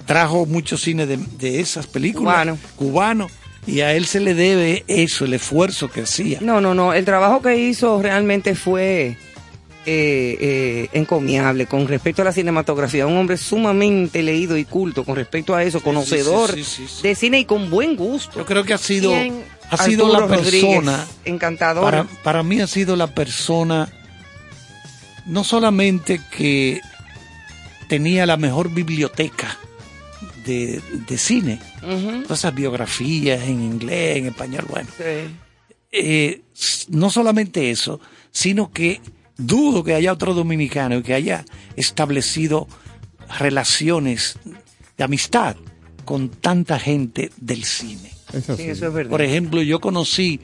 trajo mucho cine de, de esas películas. Cubano. Cubano. Y a él se le debe eso, el esfuerzo que hacía. No, no, no. El trabajo que hizo realmente fue eh, eh, encomiable con respecto a la cinematografía. Un hombre sumamente leído y culto con respecto a eso, conocedor sí, sí, sí, de cine y con buen gusto. Yo creo que ha sido, Bien. ha sido la Arturo persona. encantador. Para, para mí ha sido la persona, no solamente que tenía la mejor biblioteca de, de cine, todas esas biografías en inglés, en español, bueno. Sí. eh, no solamente eso, sino que dudo que haya otro dominicano que haya establecido relaciones de amistad con tanta gente del cine. Es así. Sí, eso es verdad. Por ejemplo, yo conocí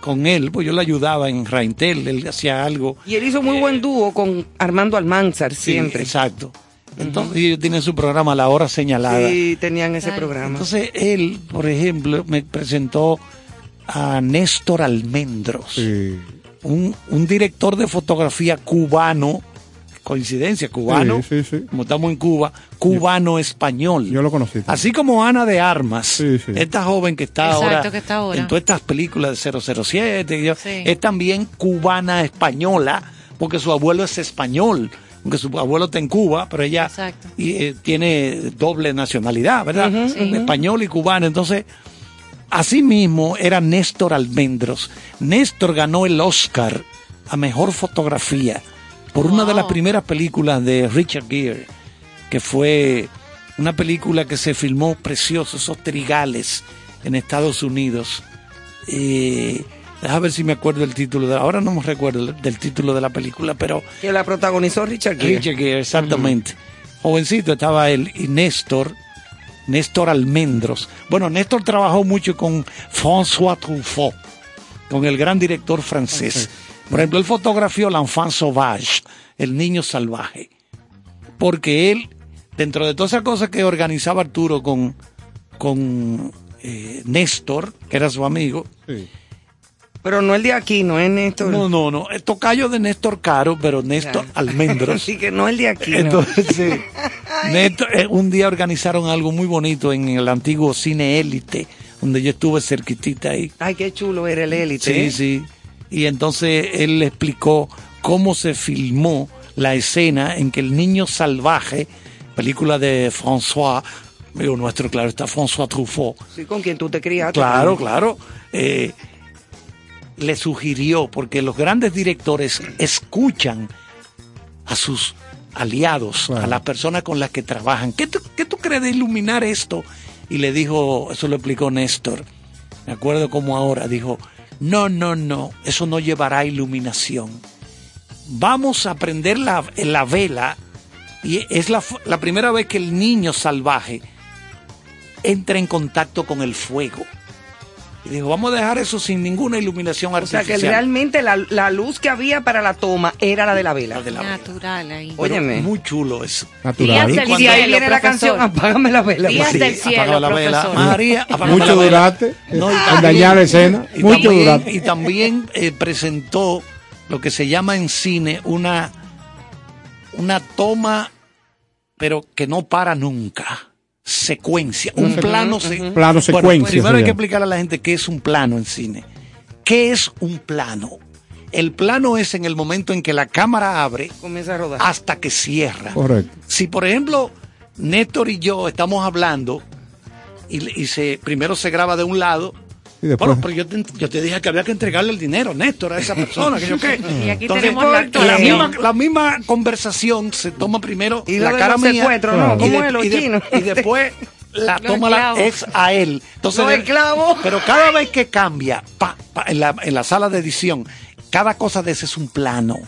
con él, pues yo le ayudaba en Raintel, él hacía algo. Y él hizo muy buen dúo con Armando Almanzar Sí, siempre. exacto. Entonces ellos tienen su programa La Hora Señalada. Sí, tenían ese programa. Entonces él, por ejemplo, me presentó a Néstor Almendros, un, un director de fotografía cubano, coincidencia, cubano, Sí, sí, sí. como estamos en Cuba, cubano-español. Yo lo conocí. también. Así como Ana de Armas, esta joven que está, Exacto, ahora, que está ahora. en todas estas películas de 007, y yo- Sí. es también cubana española, porque su abuelo es español, aunque su abuelo está en Cuba, pero ella y, eh, tiene doble nacionalidad, ¿verdad? Sí. Español y cubano. Entonces, así mismo era Néstor Almendros. Néstor ganó el Oscar a Mejor Fotografía por una de las primeras películas de Richard Gere, que fue una película que se filmó precioso, esos trigales en Estados Unidos. Eh, Deja ver si me acuerdo el título. De, ahora no me recuerdo del título de la película, pero Que la protagonizó Richard Gere. Richard Gere, exactamente. Jovencito estaba él y Néstor, Néstor Almendros. Bueno, Néstor trabajó mucho con François Truffaut, con el gran director francés. Por ejemplo, él fotografió L'Enfant Sauvage, el niño salvaje. Porque él, dentro de todas esas cosas que organizaba Arturo con, con eh, Néstor, que era su amigo, Pero no el de aquí, no es Néstor. no, no, no, es tocayo de Néstor Caro, pero Néstor Almendros. Así que no el de aquí. no. Entonces, sí. Néstor, eh, un día organizaron algo muy bonito en el antiguo cine élite, donde yo estuve cerquitita ahí. Ay, qué chulo era el élite. Sí, ¿eh? sí. Y entonces él le explicó cómo se filmó la escena en que el niño salvaje, película de François, digo nuestro, claro, está François Truffaut, Sí, con quien tú te criaste. Claro, claro. Eh, le sugirió, porque los grandes directores escuchan a sus aliados, a las personas con las que trabajan. ¿Qué tú, qué tú crees de iluminar esto? Y le dijo, eso lo explicó Néstor, me acuerdo como ahora, dijo, no, no, no, eso no llevará a iluminación. Vamos a prender la, la vela y es la, la primera vez que el niño salvaje entra en contacto con el fuego. Y dijo, vamos a dejar eso sin ninguna iluminación O sea artificial. que realmente la, la luz que había para la toma era la de la vela. Natural ahí. Pero Óyeme. Muy chulo eso. Días Y del cielo, ahí viene la canción, apágame la vela. Días Sí, del cielo, Apaga la vela. María, apágame Mucho la vela. durante No, y en también- dañar la escena. Y Mucho también, durante. y también eh, presentó lo que se llama en cine una, una toma, pero que no para nunca. Secuencia, un plano, se-. Plano Bueno, secuencia primero hay que llama. explicar a la gente qué es un plano en cine. ¿Qué es un plano? El plano es en el momento en que la cámara abre Comienza a rodar. hasta que cierra. Correcto. Si por ejemplo Néstor y yo estamos hablando y, y se primero se graba de un lado, Y después. bueno, pero yo te, yo te dije que había que entregarle el dinero, Néstor, a esa persona, que yo qué. Y aquí Entonces, tenemos la la, misma, la misma conversación se toma primero Y la cara mía secuestros, ¿no? y, ¿Cómo de- los y de- y después la toma la, es a él. Entonces, pero cada vez que cambia, pa, pa, en, la, en la sala de edición, cada cosa de ese es un plano.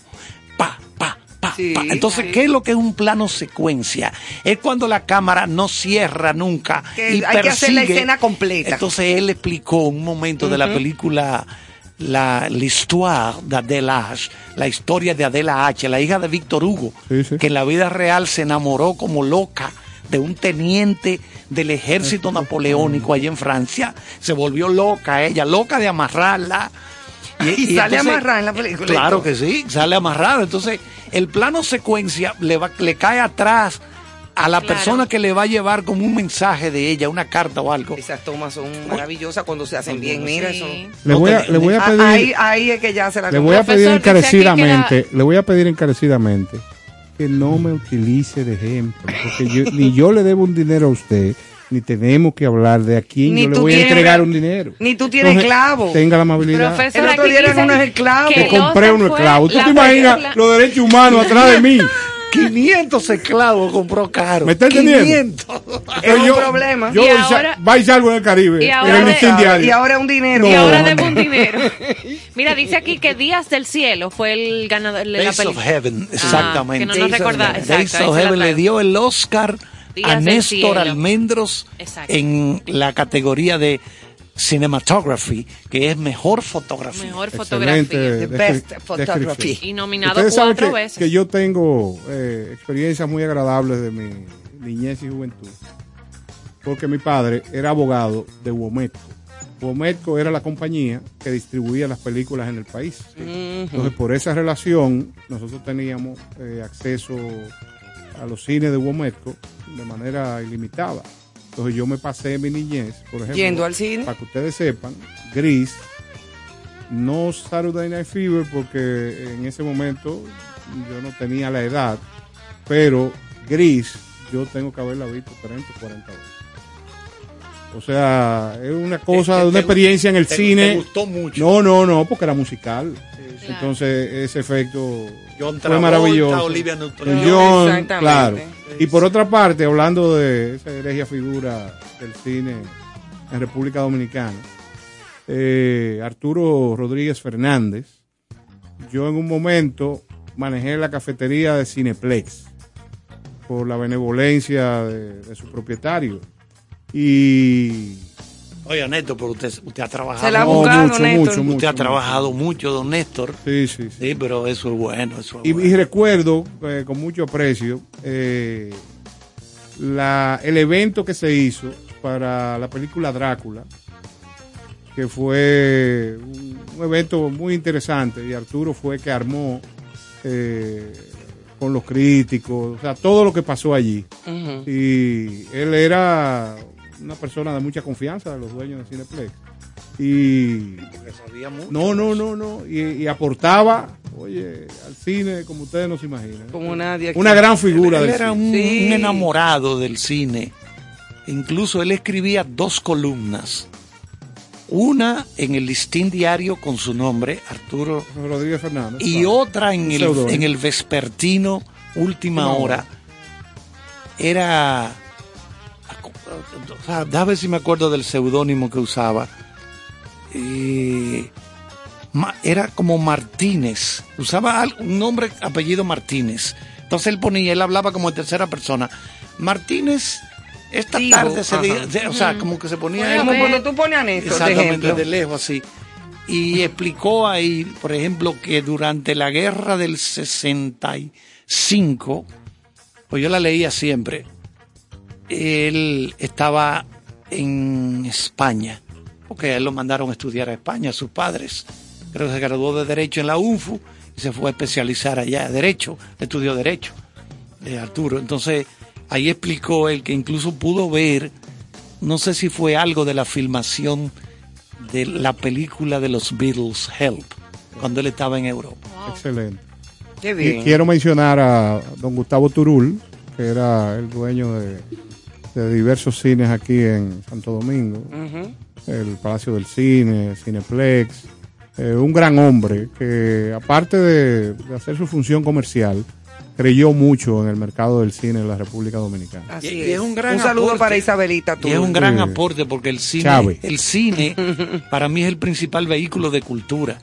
Pa, pa, Sí, Entonces, sí. ¿qué es lo que es un plano secuencia? Es cuando la cámara no cierra nunca Que y hay que hacer la escena completa. Entonces él explicó un momento de la película la l'histoire d'Adèle H, la historia de Adela H, la hija de Víctor Hugo, que en la vida real se enamoró como loca de un teniente del ejército napoleónico allá en Francia. Se volvió loca ella, loca de amarrarla. Y sale amarrada en la película y Claro que sí, sale amarrada. Entonces, el plano secuencia le, va, le cae atrás a la Claro. persona que le va a llevar como un mensaje de ella, una carta o algo. Esas tomas son maravillosas cuando se hacen bien, mira eso. Le voy a, le voy a Ah, pedir, Ahí, ahí es que ya se la le voy a pedir la- encarecidamente, le voy a pedir encarecidamente que no me utilice de ejemplo, porque yo, ni yo le debo un dinero a usted, ni tenemos que hablar de a quién Ni yo le voy a entregar un dinero. Ni tú tienes Entonces, clavo. Tenga la amabilidad. El otro día eran unos esclavos. que compré unos esclavos. ¿Tú te imaginas película- los derechos humanos atrás de mí? 500 esclavos compró caro. ¿Me está entendiendo? 500. Es un yo, problema. Yo Y voy, ahora- sa- va y salgo en el Caribe. y en ahora el de- listín diario. Y ahora un dinero. No, y ahora debo un dinero. Mira, dice aquí que Días del Cielo fue el ganador de la Days of película. Heaven, exactamente. que no nos exacto, of Heaven le dio el Oscar Días a del Néstor. Almendros Exacto. en la categoría de cinematography, que es mejor fotografía. Mejor Excelente fotografía. The best photography. Y nominado cuatro que, veces. que yo tengo eh, experiencias muy agradables de mi niñez y juventud. Porque mi padre era abogado de Wometco. Wometco era la compañía que distribuía las películas en el país. Entonces, por esa relación, nosotros teníamos eh, acceso a los cines de Wometco de manera ilimitada. Entonces, yo me pasé mi niñez, por ejemplo. Yendo al cine. Para que ustedes sepan, Gris, no Saturday Night Fever, porque en ese momento yo no tenía la edad, pero Gris, yo tengo que haberla visto 30 o 40 veces. O sea, es una cosa, Te- te- una experiencia en el te- cine. te gustó mucho. No, no, no, porque era musical. Entonces, ese efecto John fue Travolta, maravilloso. Olivia Newton- John, exactamente. claro. Y por otra parte, hablando de esa regia figura del cine en República Dominicana, eh, Arturo Rodríguez Fernández, yo en un momento manejé la cafetería de Cineplex por la benevolencia de, de su propietario. Y Oye, Néstor, pero usted, usted ha trabajado. Se la mucho, Néstor. mucho, mucho, Usted ha trabajado mucho, don Néstor. Sí, sí, sí. Sí, pero eso es bueno, eso es Y, bueno. y recuerdo eh, con mucho aprecio eh, la, el evento que se hizo para la película Drácula, que fue un, un evento muy interesante y Arturo fue que armó eh, con los críticos, o sea, todo lo que pasó allí. Y él era una persona de mucha confianza de los dueños de Cineplex. Y Porque sabía mucho. no, no, no, no. Y, y aportaba, oye, al cine como ustedes no se imaginan. Como nadie aquí. Una gran figura Él del era cine. un, Sí. un enamorado del cine. Incluso él escribía dos columnas. Una en el listín diario con su nombre, Arturo, Rodríguez Fernández. y claro. otra en el, en el vespertino Última Última Hora. Era. O sea, déjame ver si me acuerdo del seudónimo que usaba. Eh, era como Martínez. Usaba un nombre, apellido Martínez. Entonces él ponía, él hablaba como en tercera persona. Martínez, esta Digo, tarde se de- o sea, como que se ponía Como él- cuando tú a de Exactamente, de lejos así. Y explicó ahí, por ejemplo, que durante la guerra del 65, pues yo la leía siempre, él estaba en España, porque a él lo mandaron a estudiar a España, sus padres. Creo que se graduó de Derecho en la UNFU y se fue a especializar allá, Derecho, estudió Derecho, de Arturo. Entonces, ahí explicó él que incluso pudo ver, no sé si fue algo de la filmación de la película de los Beatles, Help, cuando él estaba en Europa. Excelente. Qué Y quiero mencionar a don Gustavo Turul, que era el dueño de, de diversos cines aquí en Santo Domingo, el Palacio del Cine, Cineplex, eh, un gran hombre que aparte de, de hacer su función comercial, creyó mucho en el mercado del cine en la República Dominicana. Así Y- y es. un gran saludo aporte. para Isabelita. Y es un gran Sí. aporte porque el cine, Chávez. el cine para mí es el principal vehículo de cultura.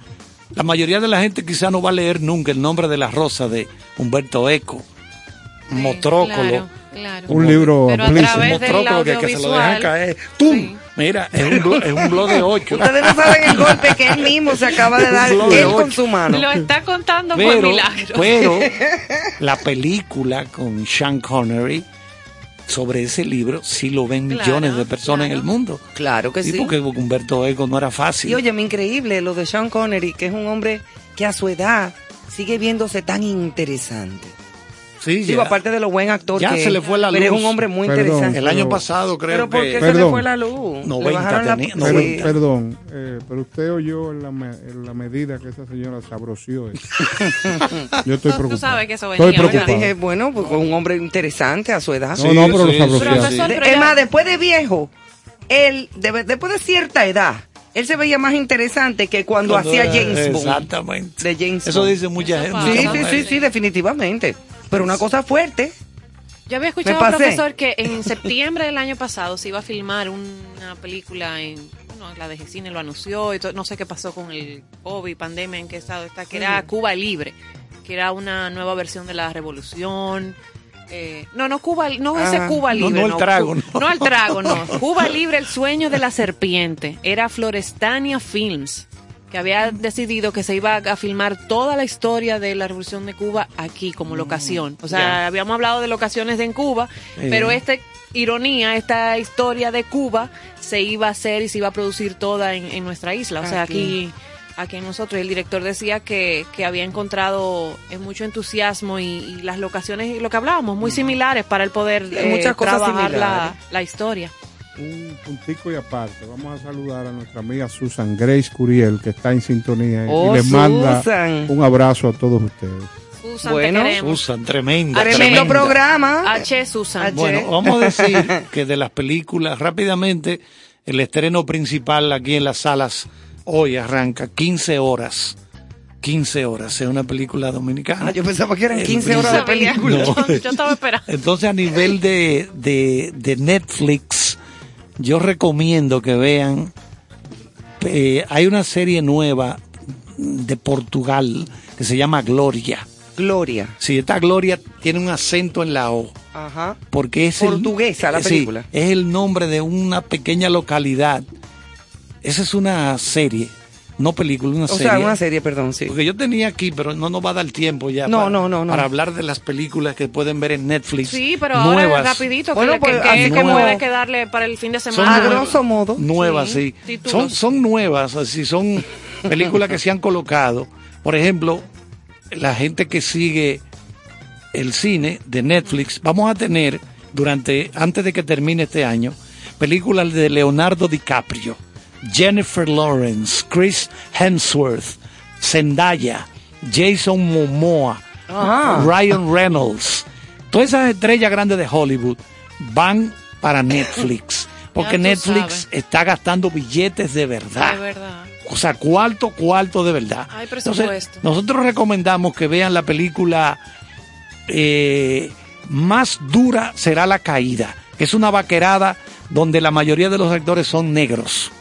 La mayoría de la gente quizá no va a leer nunca el nombre de la rosa de Humberto Eco, Motrócolo. Claro, claro. Un libro Pero a amplísimo. través del que, que se lo dejan audiovisual. caer. ¡Tum! Mira, es un, blo- es un blog de ocho. Ustedes no saben el golpe que él mismo se acaba de dar él con su mano. Lo está contando por Pero, milagro. pero la película con Sean Connery sobre ese libro sí lo ven Claro, millones de personas en el mundo. Claro que sí. porque Humberto Eco no era fácil. Y oye, me increíble lo de Sean Connery, que es un hombre que a su edad sigue viéndose tan interesante. Sí, Digo, ya. aparte de lo buen actor Ya que se le fue la pero luz. es un hombre muy Perdón, interesante. El año pasado creo Pero ¿por que... qué se le Perdón. fue la luz? Le 90 bajaron la- tenía, Sí. 90. Perdón, eh, pero usted oyó en la, me- en la medida que esa señora se abroció. eso. Yo estoy preocupado. Tú sabes que eso Estoy venía, Yo preocupado. dije, bueno, pues fue un hombre interesante a su edad. No, no, pero los abroció. Profesor, pero es más, después de viejo, él, de- después de cierta edad, él se veía más interesante que cuando, Cuando hacía James Bond. Exactamente. De James Eso Bond. dice mucha gente. Sí, muchas sí, sí, sí, definitivamente. Pero una cosa fuerte. Yo había escuchado, profesor, que en septiembre del año pasado se iba a filmar una película en, bueno, la de Cine lo anunció, y to- no sé qué pasó con el COVID, pandemia en qué estado está, que era. Cuba Libre, que era una nueva versión de la revolución. eh, no, no Cuba, no ese Ah, Cuba no, Libre. no el trago, no. No el trago, no. Cuba Libre, el sueño de la serpiente. Era Florestania Films que había decidido que se iba a filmar toda la historia de la Revolución de Cuba aquí como locación. O sea, habíamos hablado de locaciones en Cuba, pero esta ironía, esta historia de Cuba se iba a hacer y se iba a producir toda en, en nuestra isla. O sea, aquí, aquí en nosotros. El director decía que, que había encontrado eh, mucho entusiasmo y, y las locaciones, y lo que hablábamos, muy similares para el poder eh, muchas cosas trabajar la, la historia. Un puntico y aparte, vamos a saludar a nuestra amiga Susan Grace Curiel, que está en sintonía Oh, y les manda Susan. un abrazo a todos ustedes. Susan, Bueno. te. Susan, tremenda. Tremendo tremenda. programa. H. Susan. Bueno, vamos a decir que de las películas, rápidamente, el estreno principal aquí en las salas hoy arranca 15 horas. 15 horas, es una película dominicana. Ah, yo pensaba que eran El 15 horas de película. No. Yo, yo estaba esperando. Entonces, a nivel de, de, de Netflix, yo recomiendo que vean. eh, hay una serie nueva de Portugal que se llama Gloria. Gloria. Sí, esta Gloria tiene un acento en la O. Ajá. Porque es Portuguesa el, la sí, película. es el nombre de una pequeña localidad. Esa es una serie, no película, una O serie. sea, una serie, perdón, sí. Porque yo tenía aquí, pero no nos va a dar tiempo ya No, para, no, no, no. para hablar de las películas que pueden ver en Netflix. Sí, pero ahora nuevas, rapidito, que, Bueno, que, pues, que- puede quedarle para el fin de Son semana. A nuevas. grosso modo. Nuevas, sí. Son, son nuevas, así son películas que se han colocado. Por ejemplo, la gente que sigue el cine de Netflix, vamos a tener durante, antes de que termine este año, películas de Leonardo DiCaprio, Jennifer Lawrence, Chris Hemsworth, Zendaya, Jason Momoa, Ajá. Ryan Reynolds. Todas esas estrellas grandes de Hollywood van para Netflix. Porque Netflix sabes. está gastando billetes de verdad. De verdad. O sea, cuarto, cuarto de verdad. Hay Entonces, nosotros recomendamos que vean la película eh, Más dura será la caída, es una vaquerada donde la mayoría de los actores son negros.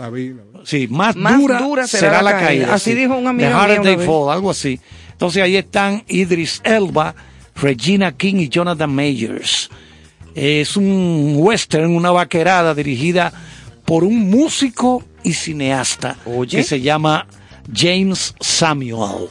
La vi, la vi. Sí, más, Más dura, dura será, la caída. Así sí. dijo un amigo The They vez. Fall, algo así. Entonces ahí están Idris Elba, Regina King y Jonathan Majors. Es un western, una vaquerada dirigida por un músico y cineasta Oye. que se llama James Samuel.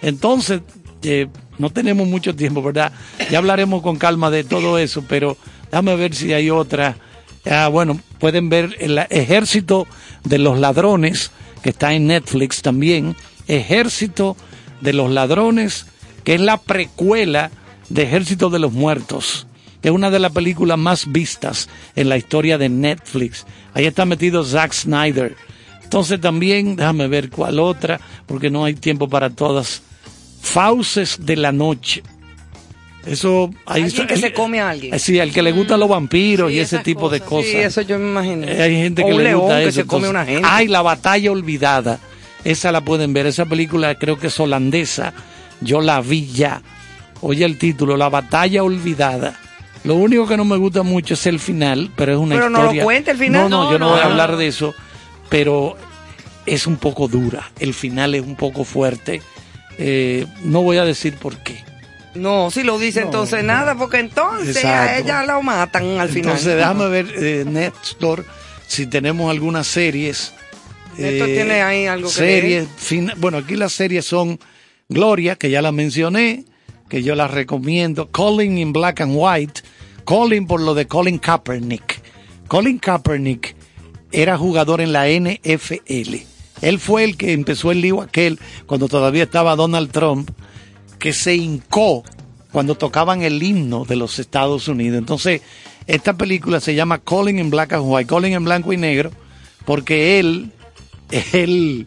Entonces, eh, no tenemos mucho tiempo, ¿verdad? Ya hablaremos con calma de todo eso, pero déjame ver si hay otra. Ah, bueno, pueden ver el Ejército de los Ladrones, que está en Netflix también. Ejército de los Ladrones, que es la precuela de Ejército de los Muertos, que es una de las películas más vistas en la historia de Netflix. Ahí está metido Zack Snyder. Entonces también, déjame ver cuál otra, porque no hay tiempo para todas. Fauces de la Noche. Eso ahí Alguien que se come a alguien. Sí, al que le gustan los vampiros Sí, y ese tipo de cosas. cosas. Sí, eso yo me imagino. Eh, Hay gente O que un le león gusta que eso. se come entonces- una gente. Ay, la batalla olvidada. Esa la pueden ver. Esa película creo que es holandesa. Yo la vi ya. Oye el título, La batalla olvidada. Lo único que no me gusta mucho es el final, pero es una Pero no lo historia. cuente el final. No, no, No, yo no, no, voy a hablar de eso. Pero es un poco dura, el final es un poco fuerte. Eh, no voy a decir por qué. No, si lo dice entonces nada, porque entonces a ella la matan al final. Entonces déjame ver, eh, Néstor, si tenemos algunas series. Néstor eh, tiene ahí algo que series, fin- bueno, aquí las series son Gloria, que ya la mencioné, que yo la recomiendo. Colin in Black and White. Colin por lo de Colin Kaepernick. Colin Kaepernick era jugador en la NFL. Él fue el que empezó el lío aquel cuando todavía estaba Donald Trump, que se hincó cuando tocaban el himno de los Estados Unidos. Entonces, esta película se llama Colin in Black and White, Colin en blanco y negro, porque él, él,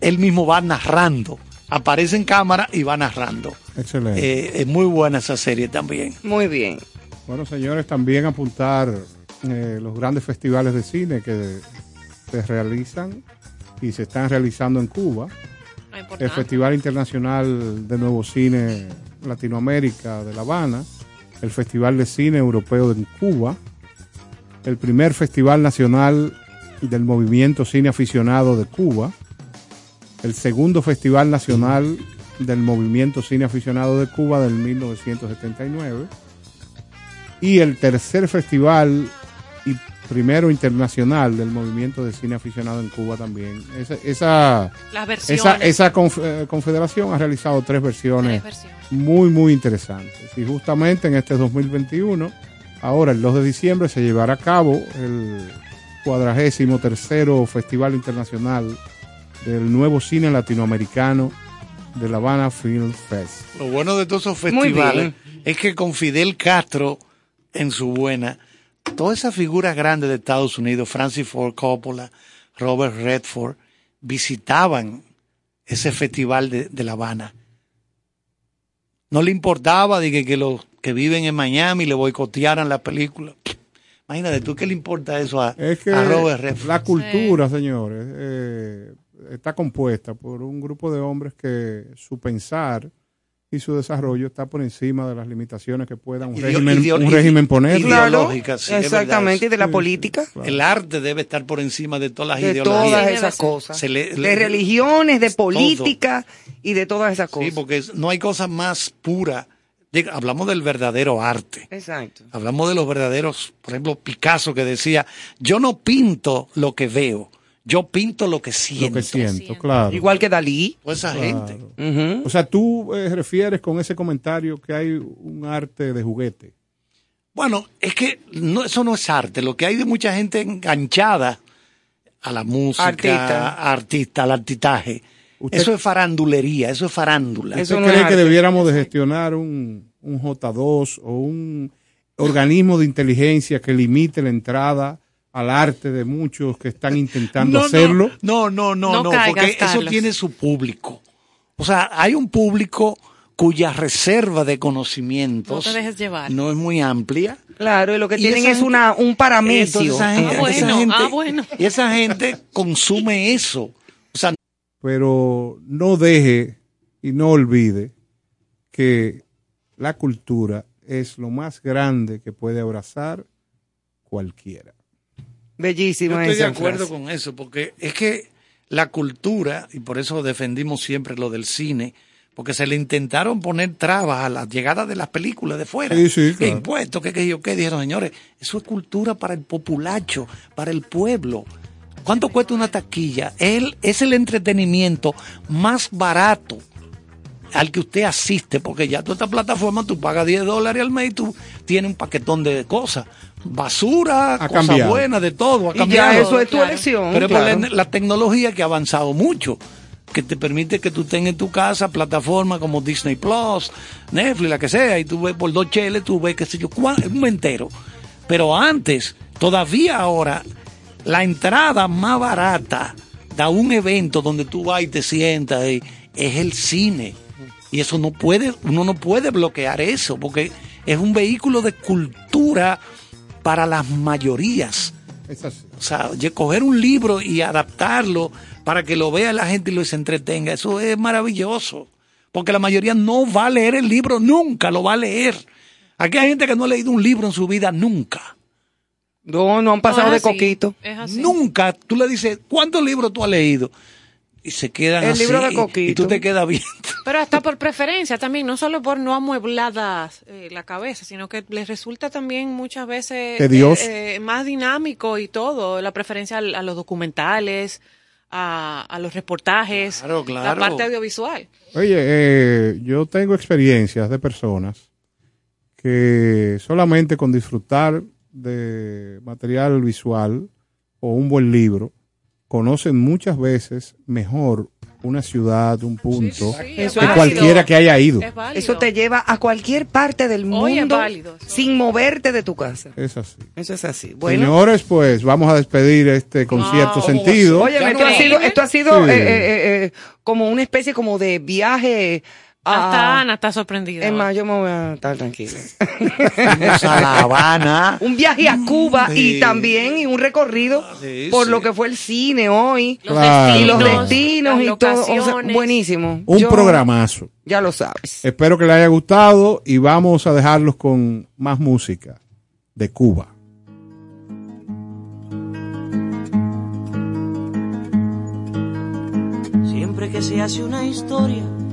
él mismo va narrando, aparece en cámara y va narrando. Excelente. Eh, es muy buena esa serie también. Muy bien. Bueno, señores, también apuntar eh, los grandes festivales de cine que se realizan y se están realizando en Cuba. El Festival Internacional de Nuevo Cine Latinoamérica de La Habana, el Festival de Cine Europeo en Cuba, el primer Festival Nacional del Movimiento Cine Aficionado de Cuba, el segundo Festival Nacional del Movimiento Cine Aficionado de Cuba del 1979 y el tercer festival y primero internacional del movimiento de cine aficionado en Cuba también. Esa, esa, Las versiones. esa, esa conf- eh, confederación ha realizado tres versiones, Tres versiones. muy, muy interesantes. Y justamente en este 2021, ahora el 2 de diciembre, se llevará a cabo el cuadragésimo tercero Festival Internacional del Nuevo Cine Latinoamericano de La Habana Film Fest. Lo bueno de todos esos festivales es que con Fidel Castro en su buena, todas esas figuras grandes de Estados Unidos, Francis Ford Coppola, Robert Redford, visitaban ese festival de, de La Habana. No le importaba de que, que los que viven en Miami le boicotearan la película. Imagínate, ¿tú qué le importa eso a, Es que a Robert Redford? la cultura, señores, eh, está compuesta por un grupo de hombres que su pensar y su desarrollo está por encima de las limitaciones que pueda un, Ideo- régimen, ideo- un régimen poner. ideológica, sí, exactamente, y de la política. El arte debe estar por encima de todas las De ideologías. todas esas cosas. Se le- de religiones, de política y de todas esas cosas. Sí, porque no hay cosa más pura. Diga, hablamos del verdadero arte. Exacto. Hablamos de los verdaderos, por ejemplo, Picasso que decía, yo no pinto lo que veo, yo pinto lo que siento. Lo que siento, claro. Igual que Dalí. Pues esa Claro. gente. O sea, tú eh, refieres con ese comentario que hay un arte de juguete. Bueno, es que no, eso no es arte. Lo que hay de mucha gente enganchada a la música, Artista. artista, al artitaje. Usted- eso es farandulería, eso es farándula. ¿Usted cree que debiéramos de gestionar un, un J2 o un organismo de inteligencia que limite la entrada al arte de muchos que están intentando no, hacerlo? No, no, no, No no, caigas, porque eso Carlos. tiene su público. O sea, hay un público cuya reserva de conocimientos No te dejes llevar. no es muy amplia. Claro, y lo que Y tienen es una, un paramecio. Entonces, esa gente, Ah, bueno, esa gente- ah, bueno. y esa gente consume eso. O sea, pero no deje y no olvide que la cultura es lo más grande que puede abrazar cualquiera. Bellísima Yo estoy de acuerdo frase. con eso, porque es que la cultura, y por eso defendimos siempre lo del cine, porque se le intentaron poner trabas a la llegada de las películas de fuera. Sí, sí, impuestos, que, que yo qué, dijeron, señores, eso es cultura para el populacho, para el pueblo. ¿Cuánto cuesta una taquilla? Él es el entretenimiento más barato al que usted asiste, porque ya toda esta plataforma tú pagas 10 dólares al mes y tú tienes un paquetón de cosas. Basura, Ha cosas cambiado. buenas, de todo. Ha Y cambiado. ya eso es tu Claro. elección. Pero es la, la tecnología que ha avanzado mucho, que te permite que tú tengas en tu casa plataformas como Disney Plus, Netflix, la que sea, y tú ves por dos cheles, tú ves qué sé yo, un entero. Pero antes, todavía ahora, la entrada más barata de un evento donde tú vas y te sientas y- es el cine. Y eso no puede, uno no puede bloquear eso, porque es un vehículo de cultura para las mayorías. Es así. O sea, coger un libro y adaptarlo para que lo vea la gente y lo se entretenga, eso es maravilloso. Porque la mayoría no va a leer el libro nunca, lo va a leer. Aquí hay gente que no ha leído un libro en su vida nunca. No, no han pasado de coquito. Nunca. Tú le dices, ¿cuántos libros tú has leído? Y se quedan El así. libro de y- Coquito. Y tú te quedas bien. Pero hasta por preferencia también, no solo por no amuebladas eh, la cabeza, sino que les resulta también muchas veces eh, eh, más dinámico y todo, la preferencia al- a, los documentales, a, a los reportajes, Claro, la parte audiovisual. Oye, eh, yo tengo experiencias de personas que solamente con disfrutar de material visual o un buen libro conocen muchas veces mejor una ciudad, un punto, que es cualquiera válido. que haya ido. Eso te lleva a cualquier parte del mundo sin moverte de tu casa. Es así. Eso es así. Bueno. Señores, pues vamos a despedir este con cierto sentido. Oye, esto ha sido, esto ha sido Sí. eh, eh, eh, eh, como una especie como de viaje Hasta a... Ana está sorprendida. Es más, yo me voy a estar tranquila. a La Habana. Un viaje a Cuba Sí. y también y un recorrido Sí, por sí. lo que fue el cine hoy. Los Claro. Y los destinos, destinos y todo. o sea, locaciones. buenísimo. Un Yo- programazo. Ya lo sabes. Espero que les haya gustado y vamos a dejarlos con más música de Cuba. Siempre que se hace una historia,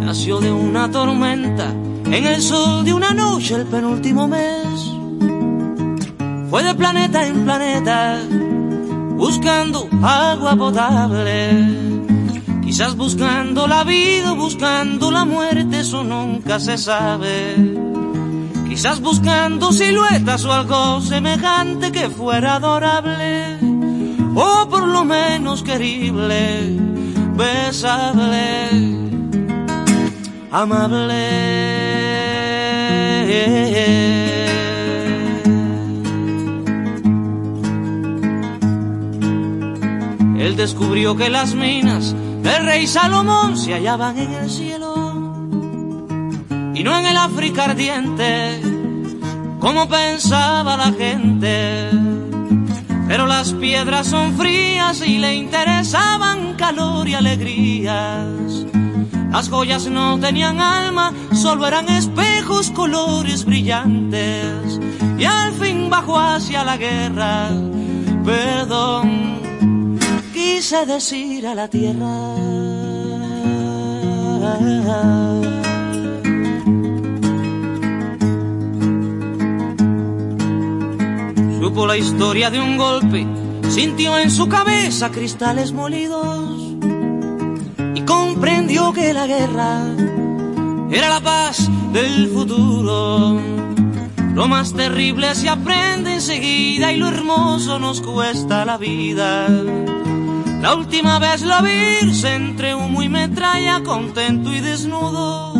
Nació de una tormenta en el sol de una noche el penúltimo mes. Fue de planeta en planeta buscando agua potable. Quizás buscando la vida buscando la muerte, eso nunca se sabe. Quizás buscando siluetas o algo semejante que fuera adorable. O por lo menos querible, besable, amable. Él descubrió que las minas del rey Salomón se hallaban en el cielo y no en el África ardiente, como pensaba la gente. Pero las piedras son frías y le interesaban calor y alegrías. Las joyas no tenían alma, solo eran espejos, colores brillantes. Y al fin bajó hacia la guerra, perdón, quise decir a la tierra. La historia de un golpe, sintió en su cabeza cristales molidos y comprendió que la guerra era la paz del futuro. Lo más terrible se aprende enseguida y lo hermoso nos cuesta la vida. La última vez la vi entre humo y metralla, contento y desnudo.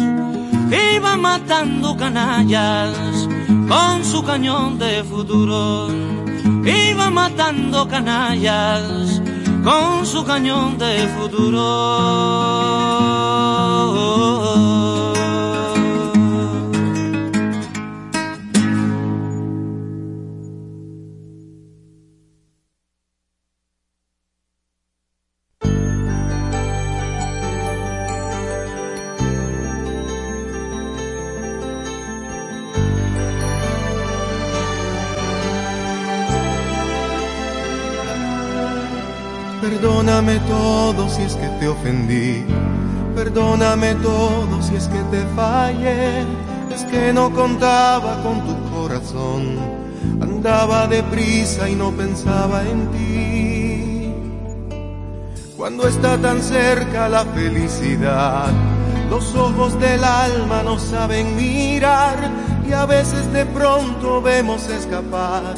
Iba matando canallas con su cañón de futuro. Iba matando canallas con su cañón de futuro. Perdóname todo si es que te ofendí. Perdóname todo si es que te fallé. Es que no contaba con tu corazón. Andaba deprisa y no pensaba en ti. Cuando está tan cerca la felicidad, los ojos del alma no saben mirar y a veces de pronto vemos escapar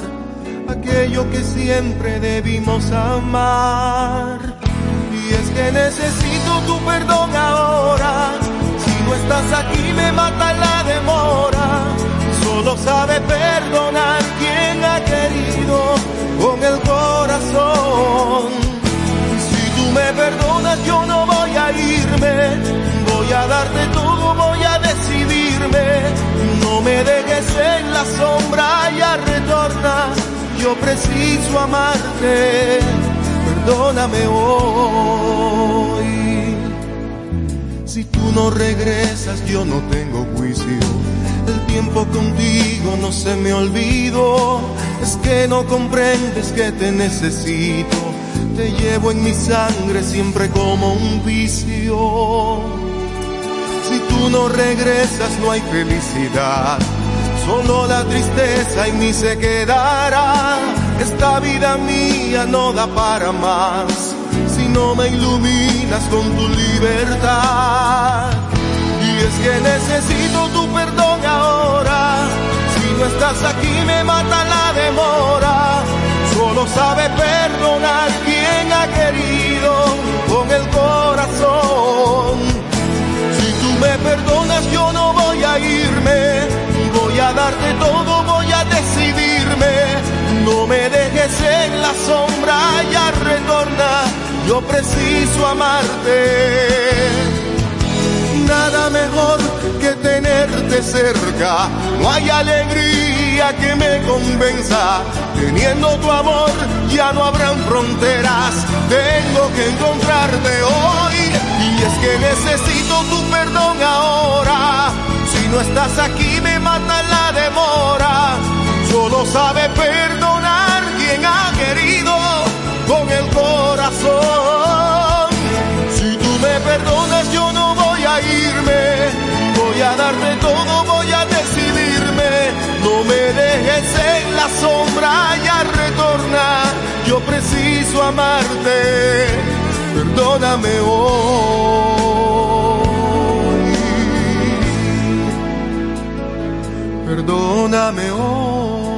aquello que siempre debimos amar. Que necesito tu perdón ahora, no estás aquí me mata la demora. Solo sabe perdonar quien ha querido con el corazón. Si tú me perdonas yo no voy a irme, voy a darte todo, voy a decidirme. No me dejes en la sombra, ya retorna, yo preciso amarte, perdóname hoy. Si tú no regresas yo no tengo juicio, el tiempo contigo no se me olvidó, es que no comprendes que te necesito, te llevo en mi sangre siempre como un vicio. Si tú no regresas no hay felicidad, solo la tristeza en mí se quedará. Esta vida mía no da para más no me iluminas con tu libertad. Y es que necesito tu perdón ahora. Si no estás aquí me mata la demora. Solo sabe perdonar quien ha querido con el corazón. Si tú me perdonas yo no voy a irme, voy a darte todo, voy a decidirme. No me dejes en la sombra, ya retorna, yo preciso amarte. Nada mejor que tenerte cerca, no hay alegría que me convenza. Teniendo tu amor ya no habrán fronteras, tengo que encontrarte hoy. Y es que necesito tu perdón ahora, si no estás aquí me mata la demora. Solo sabe perdonar quien ha querido con el corazón. Si tú me perdonas yo no voy a irme, voy a darte todo, voy a decidirme. No me dejes en la sombra, ya retorna, yo preciso amarte, perdóname hoy. Perdóname hoy.